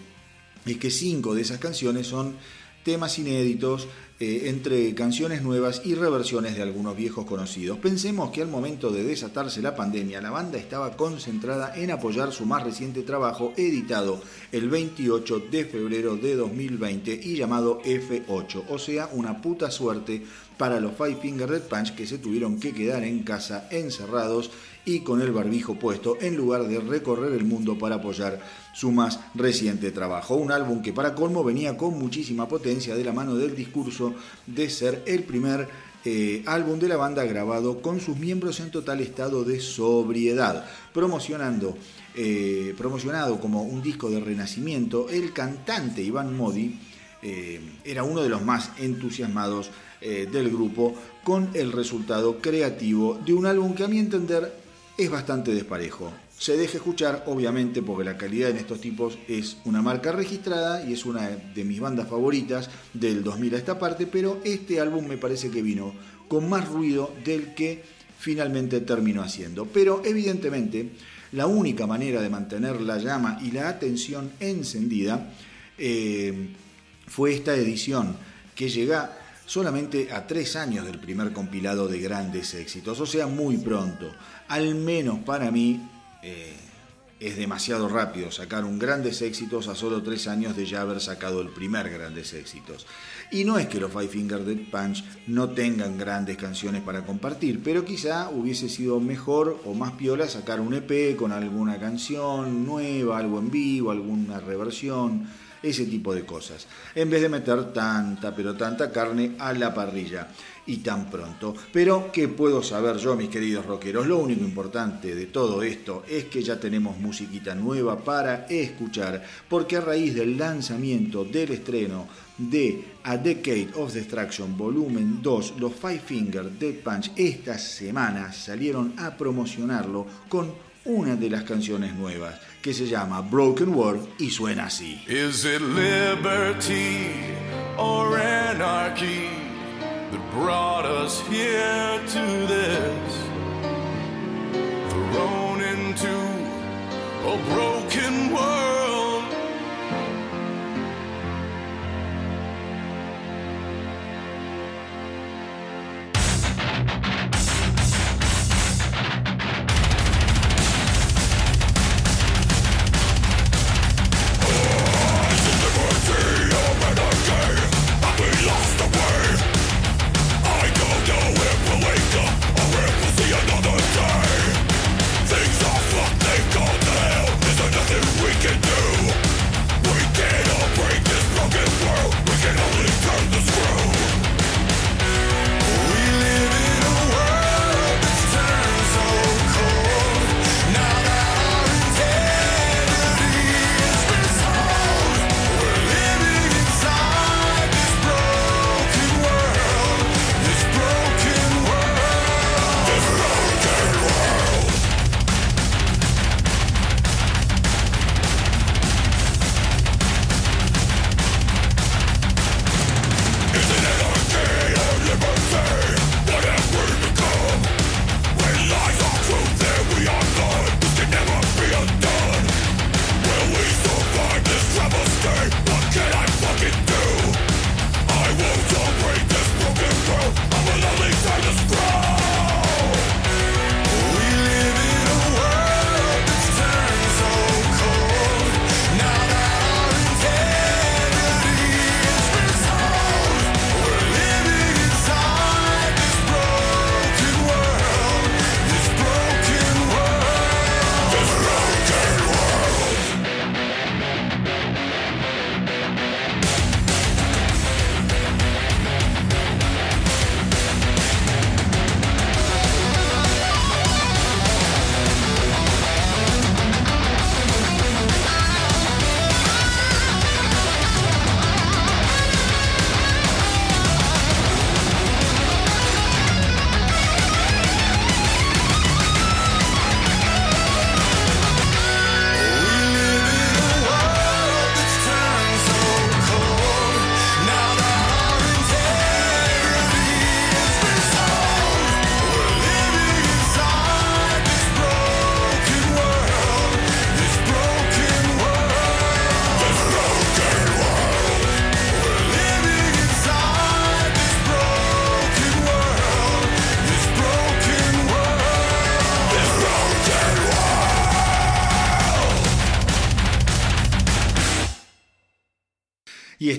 es que 5 de esas canciones son temas inéditos eh, entre canciones nuevas y reversiones de algunos viejos conocidos. Pensemos que al momento de desatarse la pandemia, la banda estaba concentrada en apoyar su más reciente trabajo, editado el 28 de febrero de 2020 y llamado F8, o sea, una puta suerte para los Five Finger Red Punch que se tuvieron que quedar en casa encerrados y con el barbijo puesto en lugar de recorrer el mundo para apoyar su más reciente trabajo. Un álbum que para colmo venía con muchísima potencia de la mano del discurso de ser el primer eh, álbum de la banda grabado con sus miembros en total estado de sobriedad, promocionando, eh, promocionado como un disco de renacimiento, el cantante Iván Modi eh, era uno de los más entusiasmados del grupo con el resultado creativo de un álbum que a mi entender es bastante desparejo. Se deja escuchar, obviamente, porque la calidad en estos tipos es una marca registrada y es una de mis bandas favoritas del 2000 a esta parte, pero este álbum me parece que vino con más ruido del que finalmente terminó haciendo. Pero evidentemente, la única manera de mantener la llama y la atención encendida eh, fue esta edición que llega solamente a tres años del primer compilado de grandes éxitos, o sea, muy pronto. Al menos para mí eh, es demasiado rápido sacar un grandes éxitos a solo tres años de ya haber sacado el primer grandes éxitos. Y no es que los Five Finger Dead Punch no tengan grandes canciones para compartir, pero quizá hubiese sido mejor o más piola sacar un EP con alguna canción nueva, algo en vivo, alguna reversión ese tipo de cosas, en vez de meter tanta, pero tanta carne a la parrilla y tan pronto. Pero, ¿qué puedo saber yo, mis queridos rockeros? Lo único importante de todo esto es que ya tenemos musiquita nueva para escuchar, porque a raíz del lanzamiento del estreno de A Decade of Destruction Volumen 2, los Five Finger Dead Punch esta semana salieron a promocionarlo con una de las canciones nuevas que se llama Broken World y suena así. Is it liberty or anarchy that brought us here to this? Thrown into a broken world.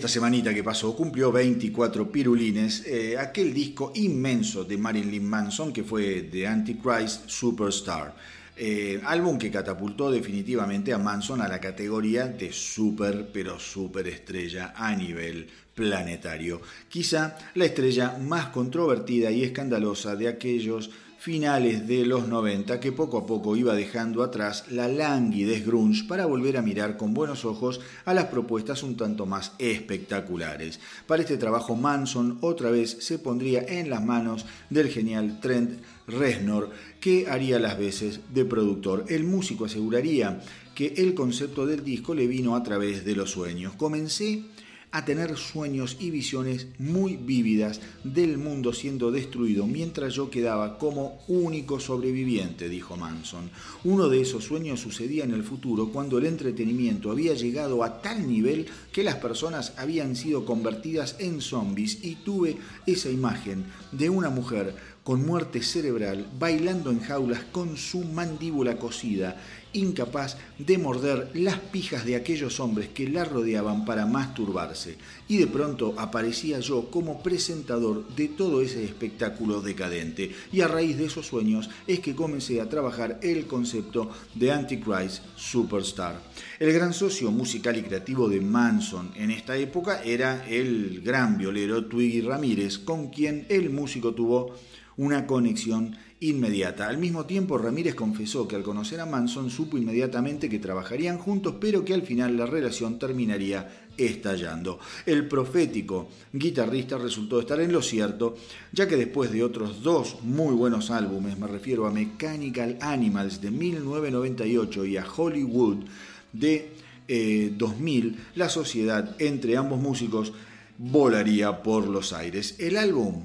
Esta semanita que pasó cumplió 24 pirulines eh, aquel disco inmenso de Marilyn Manson que fue The Antichrist Superstar. Eh, álbum que catapultó definitivamente a Manson a la categoría de super, pero super estrella a nivel planetario. Quizá la estrella más controvertida y escandalosa de aquellos finales de los 90 que poco a poco iba dejando atrás la languidez grunge para volver a mirar con buenos ojos a las propuestas un tanto más espectaculares. Para este trabajo Manson otra vez se pondría en las manos del genial Trent Reznor que haría las veces de productor. El músico aseguraría que el concepto del disco le vino a través de los sueños. Comencé a tener sueños y visiones muy vívidas del mundo siendo destruido mientras yo quedaba como único sobreviviente, dijo Manson. Uno de esos sueños sucedía en el futuro cuando el entretenimiento había llegado a tal nivel que las personas habían sido convertidas en zombies y tuve esa imagen de una mujer con muerte cerebral bailando en jaulas con su mandíbula cosida incapaz de morder las pijas de aquellos hombres que la rodeaban para masturbarse, y de pronto aparecía yo como presentador de todo ese espectáculo decadente, y a raíz de esos sueños es que comencé a trabajar el concepto de Antichrist Superstar. El gran socio musical y creativo de Manson en esta época era el gran violero Twiggy Ramírez, con quien el músico tuvo una conexión inmediata. Al mismo tiempo, Ramírez confesó que al conocer a Manson supo inmediatamente que trabajarían juntos, pero que al final la relación terminaría estallando. El profético guitarrista resultó estar en lo cierto, ya que después de otros dos muy buenos álbumes, me refiero a Mechanical Animals de 1998 y a Hollywood de 2000, eh, la sociedad entre ambos músicos volaría por los aires. El álbum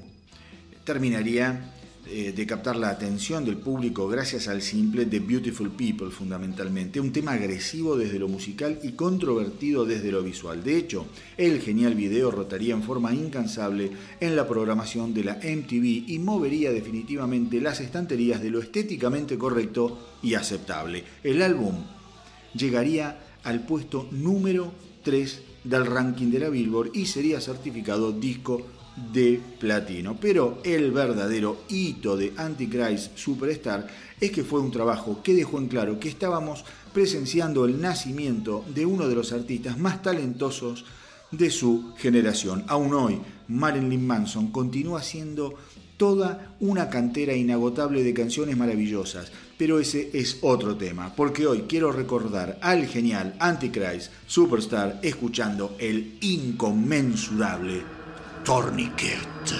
terminaría eh, de captar la atención del público gracias al simple The Beautiful People fundamentalmente, un tema agresivo desde lo musical y controvertido desde lo visual. De hecho, el genial video rotaría en forma incansable en la programación de la MTV y movería definitivamente las estanterías de lo estéticamente correcto y aceptable. El álbum llegaría al puesto número 3 del ranking de la Billboard y sería certificado disco de platino. Pero el verdadero hito de Antichrist Superstar es que fue un trabajo que dejó en claro que estábamos presenciando el nacimiento de uno de los artistas más talentosos de su generación. Aún hoy, Marilyn Manson continúa siendo toda una cantera inagotable de canciones maravillosas, pero ese es otro tema, porque hoy quiero recordar al genial Antichrist Superstar escuchando el inconmensurable Torniquet.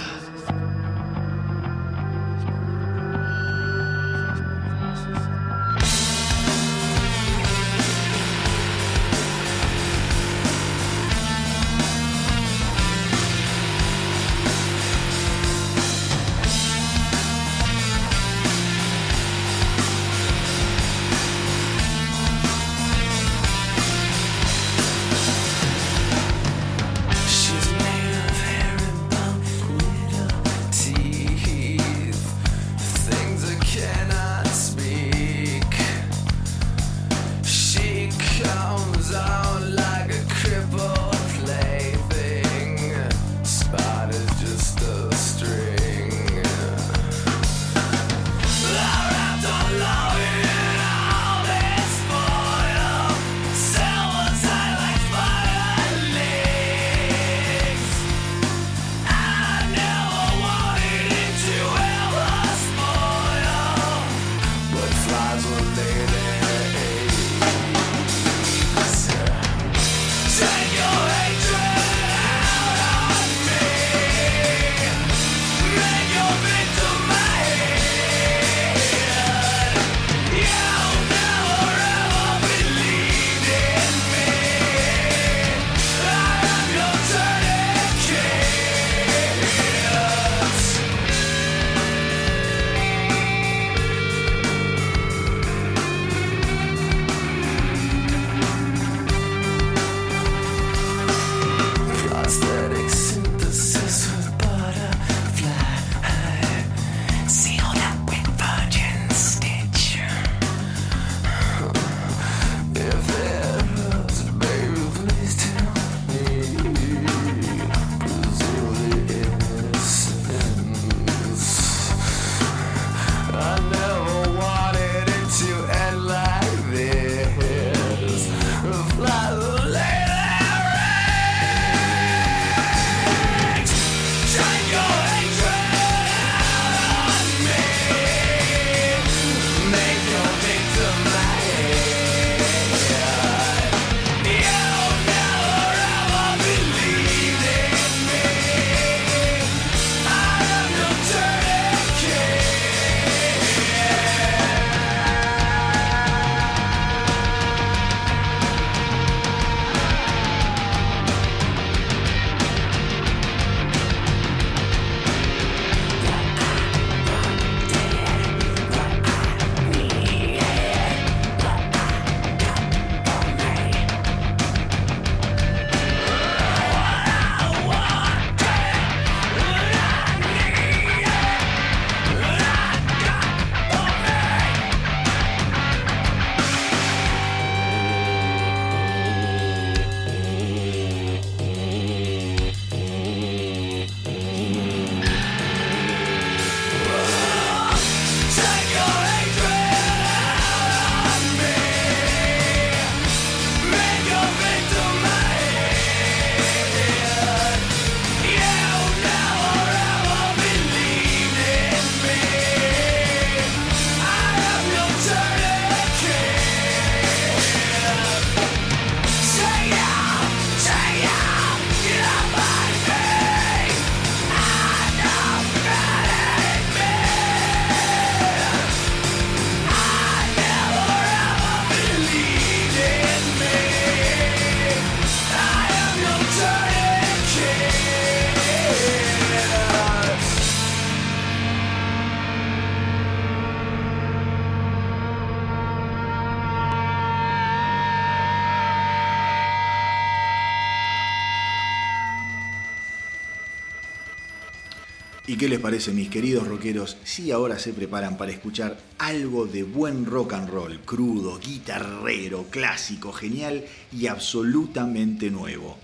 ¿Y qué les parece, mis queridos rockeros, si ahora se preparan para escuchar algo de buen rock and roll, crudo, guitarrero, clásico, genial y absolutamente nuevo?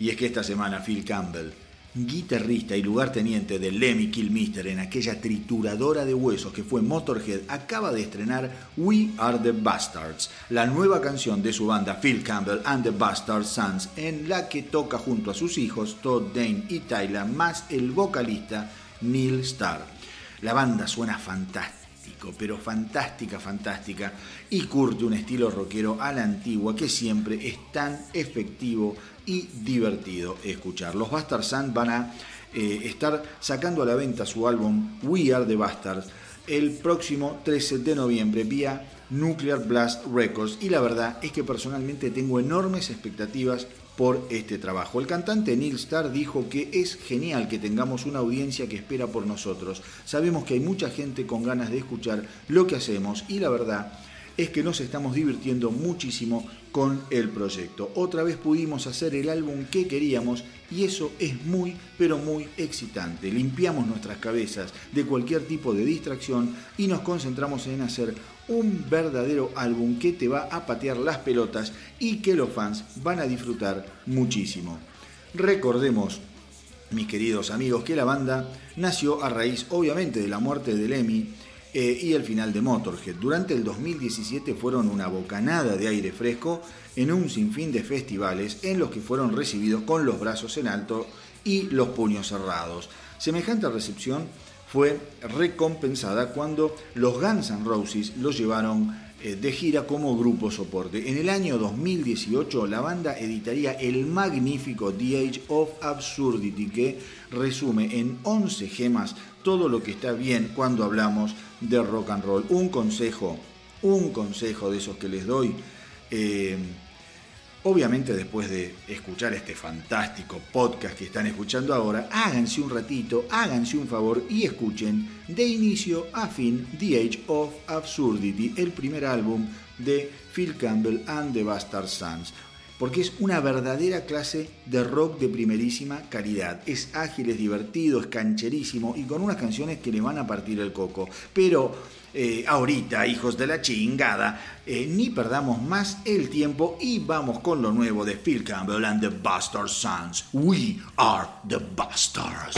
Y es que esta semana Phil Campbell guitarrista y lugarteniente de Lemmy Kilmister en aquella trituradora de huesos que fue Motorhead, acaba de estrenar We Are the Bastards, la nueva canción de su banda Phil Campbell and the Bastard Sons, en la que toca junto a sus hijos Todd Dane y Tyler, más el vocalista Neil Starr. La banda suena fantástico, pero fantástica, fantástica, y curte un estilo rockero a la antigua que siempre es tan efectivo y divertido escuchar. Los Bastard Sons van a eh, estar sacando a la venta su álbum We Are the Bastards el próximo 13 de noviembre vía Nuclear Blast Records y la verdad es que personalmente tengo enormes expectativas por este trabajo. El cantante Neil Starr dijo que es genial que tengamos una audiencia que espera por nosotros. Sabemos que hay mucha gente con ganas de escuchar lo que hacemos y la verdad es que nos estamos divirtiendo muchísimo con el proyecto. Otra vez pudimos hacer el álbum que queríamos y eso es muy, pero muy excitante. Limpiamos nuestras cabezas de cualquier tipo de distracción y nos concentramos en hacer un verdadero álbum que te va a patear las pelotas y que los fans van a disfrutar muchísimo. Recordemos, mis queridos amigos, que la banda nació a raíz obviamente de la muerte de Lemmy eh, y el final de Motorhead. Durante el 2017 fueron una bocanada de aire fresco en un sinfín de festivales en los que fueron recibidos con los brazos en alto y los puños cerrados. Semejante recepción fue recompensada cuando los Guns N' Roses los llevaron eh, de gira como grupo soporte. En el año 2018 la banda editaría el magnífico The Age of Absurdity que resume en 11 gemas todo lo que está bien cuando hablamos de rock and roll. Un consejo, un consejo de esos que les doy. Eh, obviamente después de escuchar este fantástico podcast que están escuchando ahora, háganse un ratito, háganse un favor y escuchen de inicio a fin The Age of Absurdity, el primer álbum de Phil Campbell and the Bastard Sons porque es una verdadera clase de rock de primerísima calidad. Es ágil, es divertido, es cancherísimo y con unas canciones que le van a partir el coco. Pero eh, ahorita, hijos de la chingada, eh, ni perdamos más el tiempo y vamos con lo nuevo de Phil Campbell and the Bastard Sons. We are the Bastards.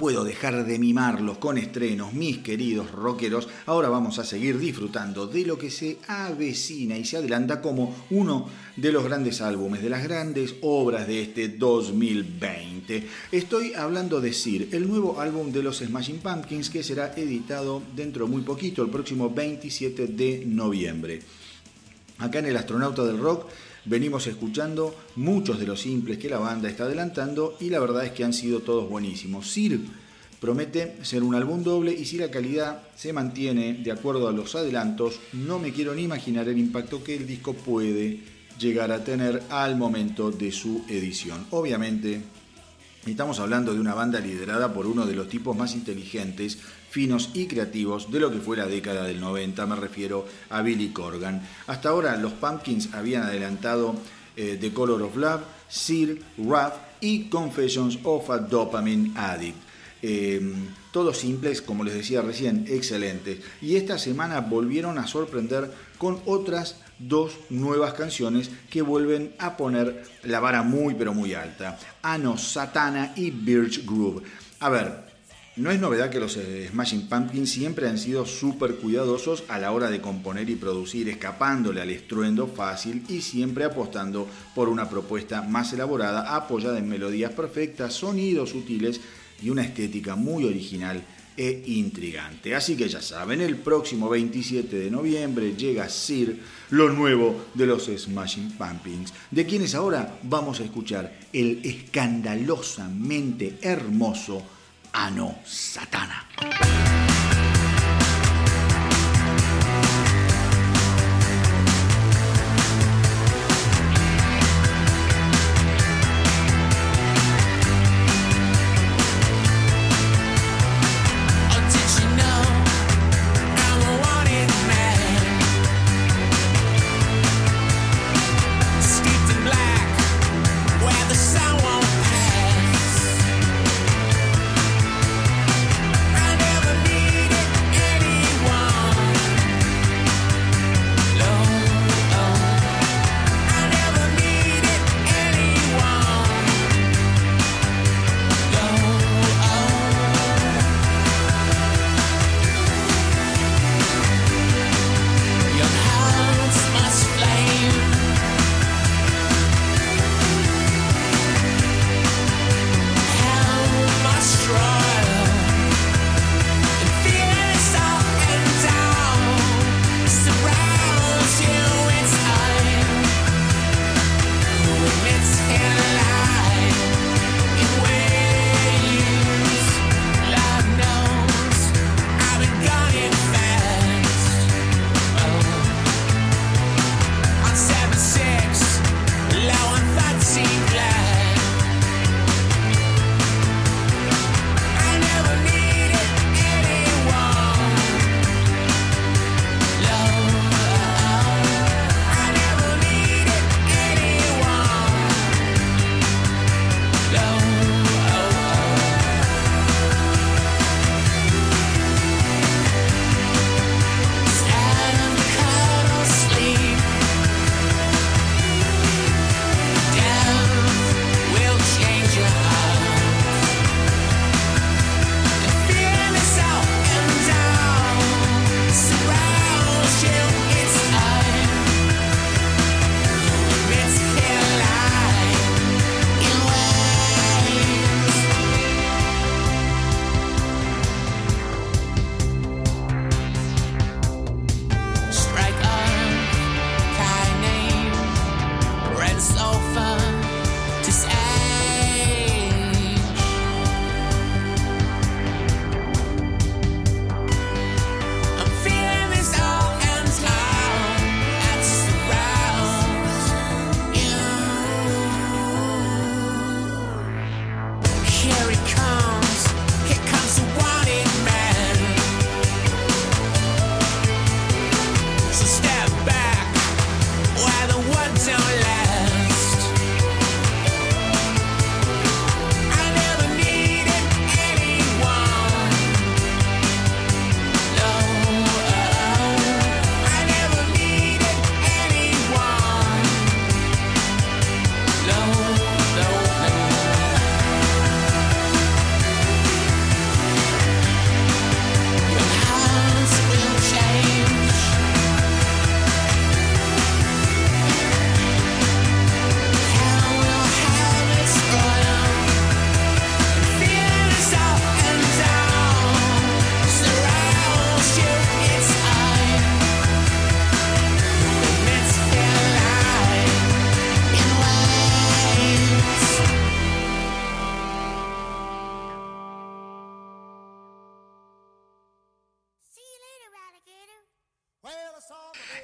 Puedo dejar de mimarlos con estrenos, mis queridos rockeros, ahora vamos a seguir disfrutando de lo que se avecina y se adelanta como uno de los grandes álbumes, de las grandes obras de este 2020. Estoy hablando de Sir, el nuevo álbum de los Smashing Pumpkins que será editado dentro muy poquito, el próximo 27 de noviembre. Acá en El Astronauta del Rock venimos escuchando muchos de los simples que la banda está adelantando y la verdad es que han sido todos buenísimos. Sir promete ser un álbum doble y si la calidad se mantiene de acuerdo a los adelantos, no me quiero ni imaginar el impacto que el disco puede llegar a tener al momento de su edición. Obviamente, estamos hablando de una banda liderada por uno de los tipos más inteligentes, finos y creativos de lo que fue la década del 90, me refiero a Billy Corgan. Hasta ahora los Pumpkins habían adelantado eh, The Color of Love, Sir, Wrath y Confessions of a Dopamine Addict. Eh, todos simples, como les decía recién, excelentes. Y esta semana volvieron a sorprender con otras dos nuevas canciones que vuelven a poner la vara muy pero muy alta. Ano Satana y Birch Groove. A ver, no es novedad que los eh, Smashing Pumpkins siempre han sido súper cuidadosos a la hora de componer y producir, escapándole al estruendo fácil y siempre apostando por una propuesta más elaborada, apoyada en melodías perfectas, sonidos sutiles y una estética muy original e intrigante. Así que ya saben, el próximo 27 de noviembre llega Sir, lo nuevo de los Smashing Pumpkins, de quienes ahora vamos a escuchar el escandalosamente hermoso Ano Satana.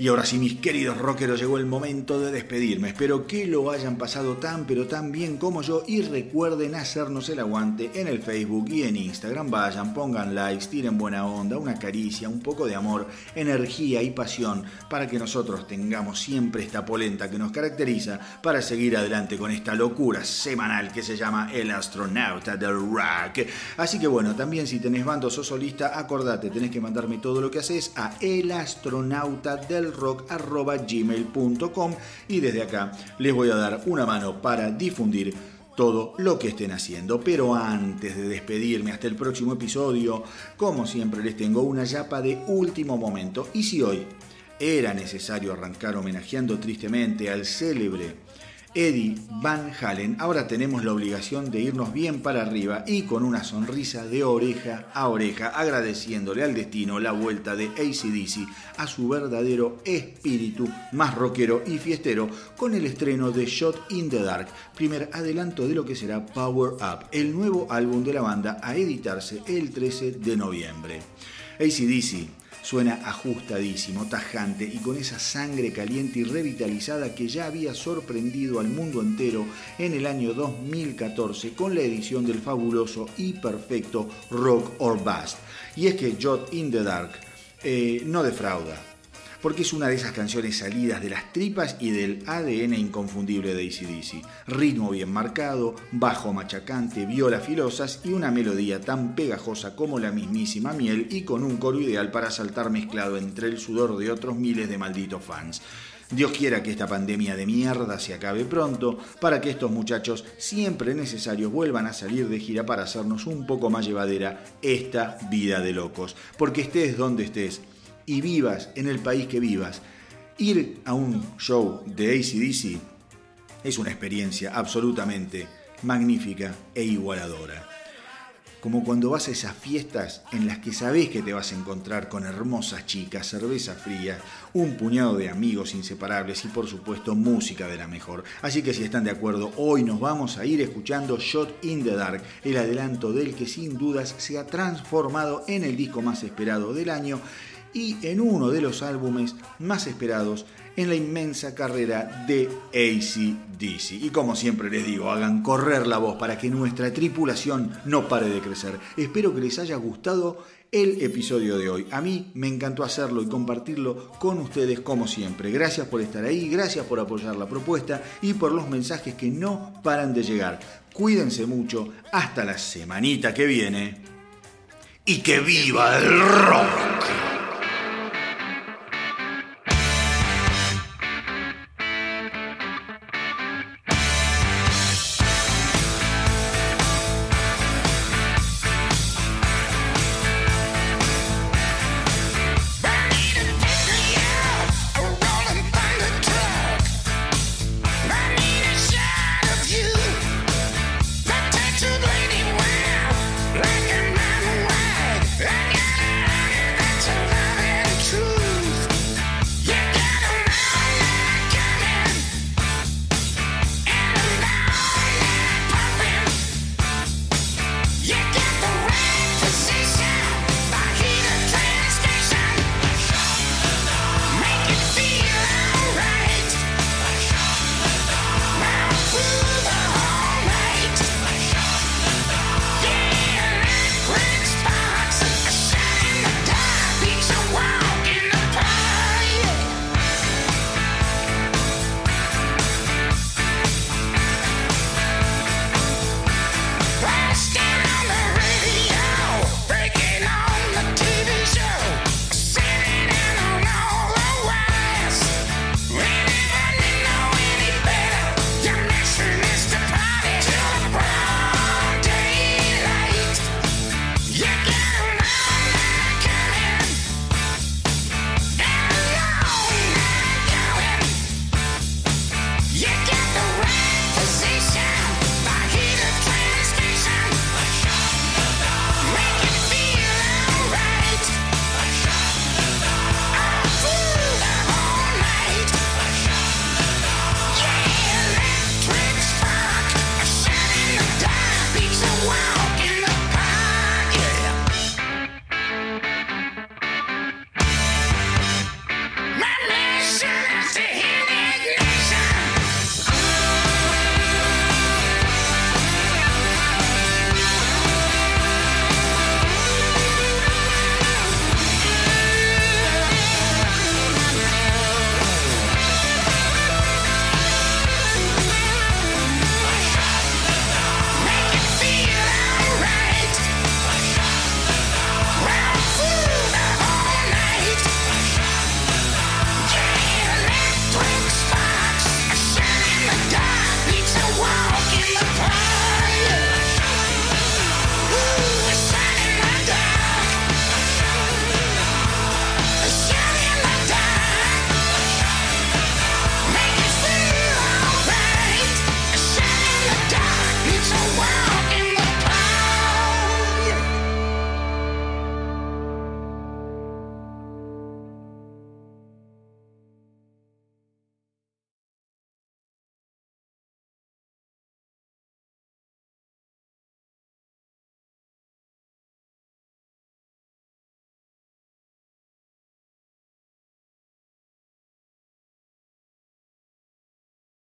Y ahora sí, mis queridos rockeros, llegó el momento de despedirme. Espero que lo hayan pasado tan pero tan bien como yo y recuerden hacernos el aguante en el Facebook y en Instagram. Vayan, pongan likes, tiren buena onda, una caricia, un poco de amor, energía y pasión para que nosotros tengamos siempre esta polenta que nos caracteriza para seguir adelante con esta locura semanal que se llama El Astronauta del Rock. Así que bueno, también si tenés bando o solista, acordate, tenés que mandarme todo lo que haces a elastronauta del rock.gmail.com y desde acá les voy a dar una mano para difundir todo lo que estén haciendo. Pero antes de despedirme hasta el próximo episodio, como siempre les tengo una yapa de último momento. Y si hoy era necesario arrancar homenajeando tristemente al célebre Eddie Van Halen, ahora tenemos la obligación de irnos bien para arriba y con una sonrisa de oreja a oreja, agradeciéndole al destino la vuelta de ACDC a su verdadero espíritu más rockero y fiestero con el estreno de Shot in the Dark, primer adelanto de lo que será Power Up, el nuevo álbum de la banda a editarse el 13 de noviembre. ACDC Suena ajustadísimo, tajante y con esa sangre caliente y revitalizada que ya había sorprendido al mundo entero en el año 2014 con la edición del fabuloso y perfecto Rock or Bust. Y es que Jot in the Dark eh, no defrauda porque es una de esas canciones salidas de las tripas y del ADN inconfundible de ACDC. Ritmo bien marcado, bajo machacante, viola filosas y una melodía tan pegajosa como la mismísima miel y con un coro ideal para saltar mezclado entre el sudor de otros miles de malditos fans. Dios quiera que esta pandemia de mierda se acabe pronto para que estos muchachos siempre necesarios vuelvan a salir de gira para hacernos un poco más llevadera esta vida de locos. Porque estés donde estés, y vivas en el país que vivas, ir a un show de ACDC es una experiencia absolutamente magnífica e igualadora. Como cuando vas a esas fiestas en las que sabes que te vas a encontrar con hermosas chicas, cerveza fría, un puñado de amigos inseparables y por supuesto música de la mejor. Así que si están de acuerdo, hoy nos vamos a ir escuchando Shot in the Dark, el adelanto del que sin dudas se ha transformado en el disco más esperado del año y en uno de los álbumes más esperados en la inmensa carrera de ACDC. Y como siempre les digo, hagan correr la voz para que nuestra tripulación no pare de crecer. Espero que les haya gustado el episodio de hoy. A mí me encantó hacerlo y compartirlo con ustedes como siempre. Gracias por estar ahí, gracias por apoyar la propuesta y por los mensajes que no paran de llegar. Cuídense mucho, hasta la semanita que viene y que viva el rock.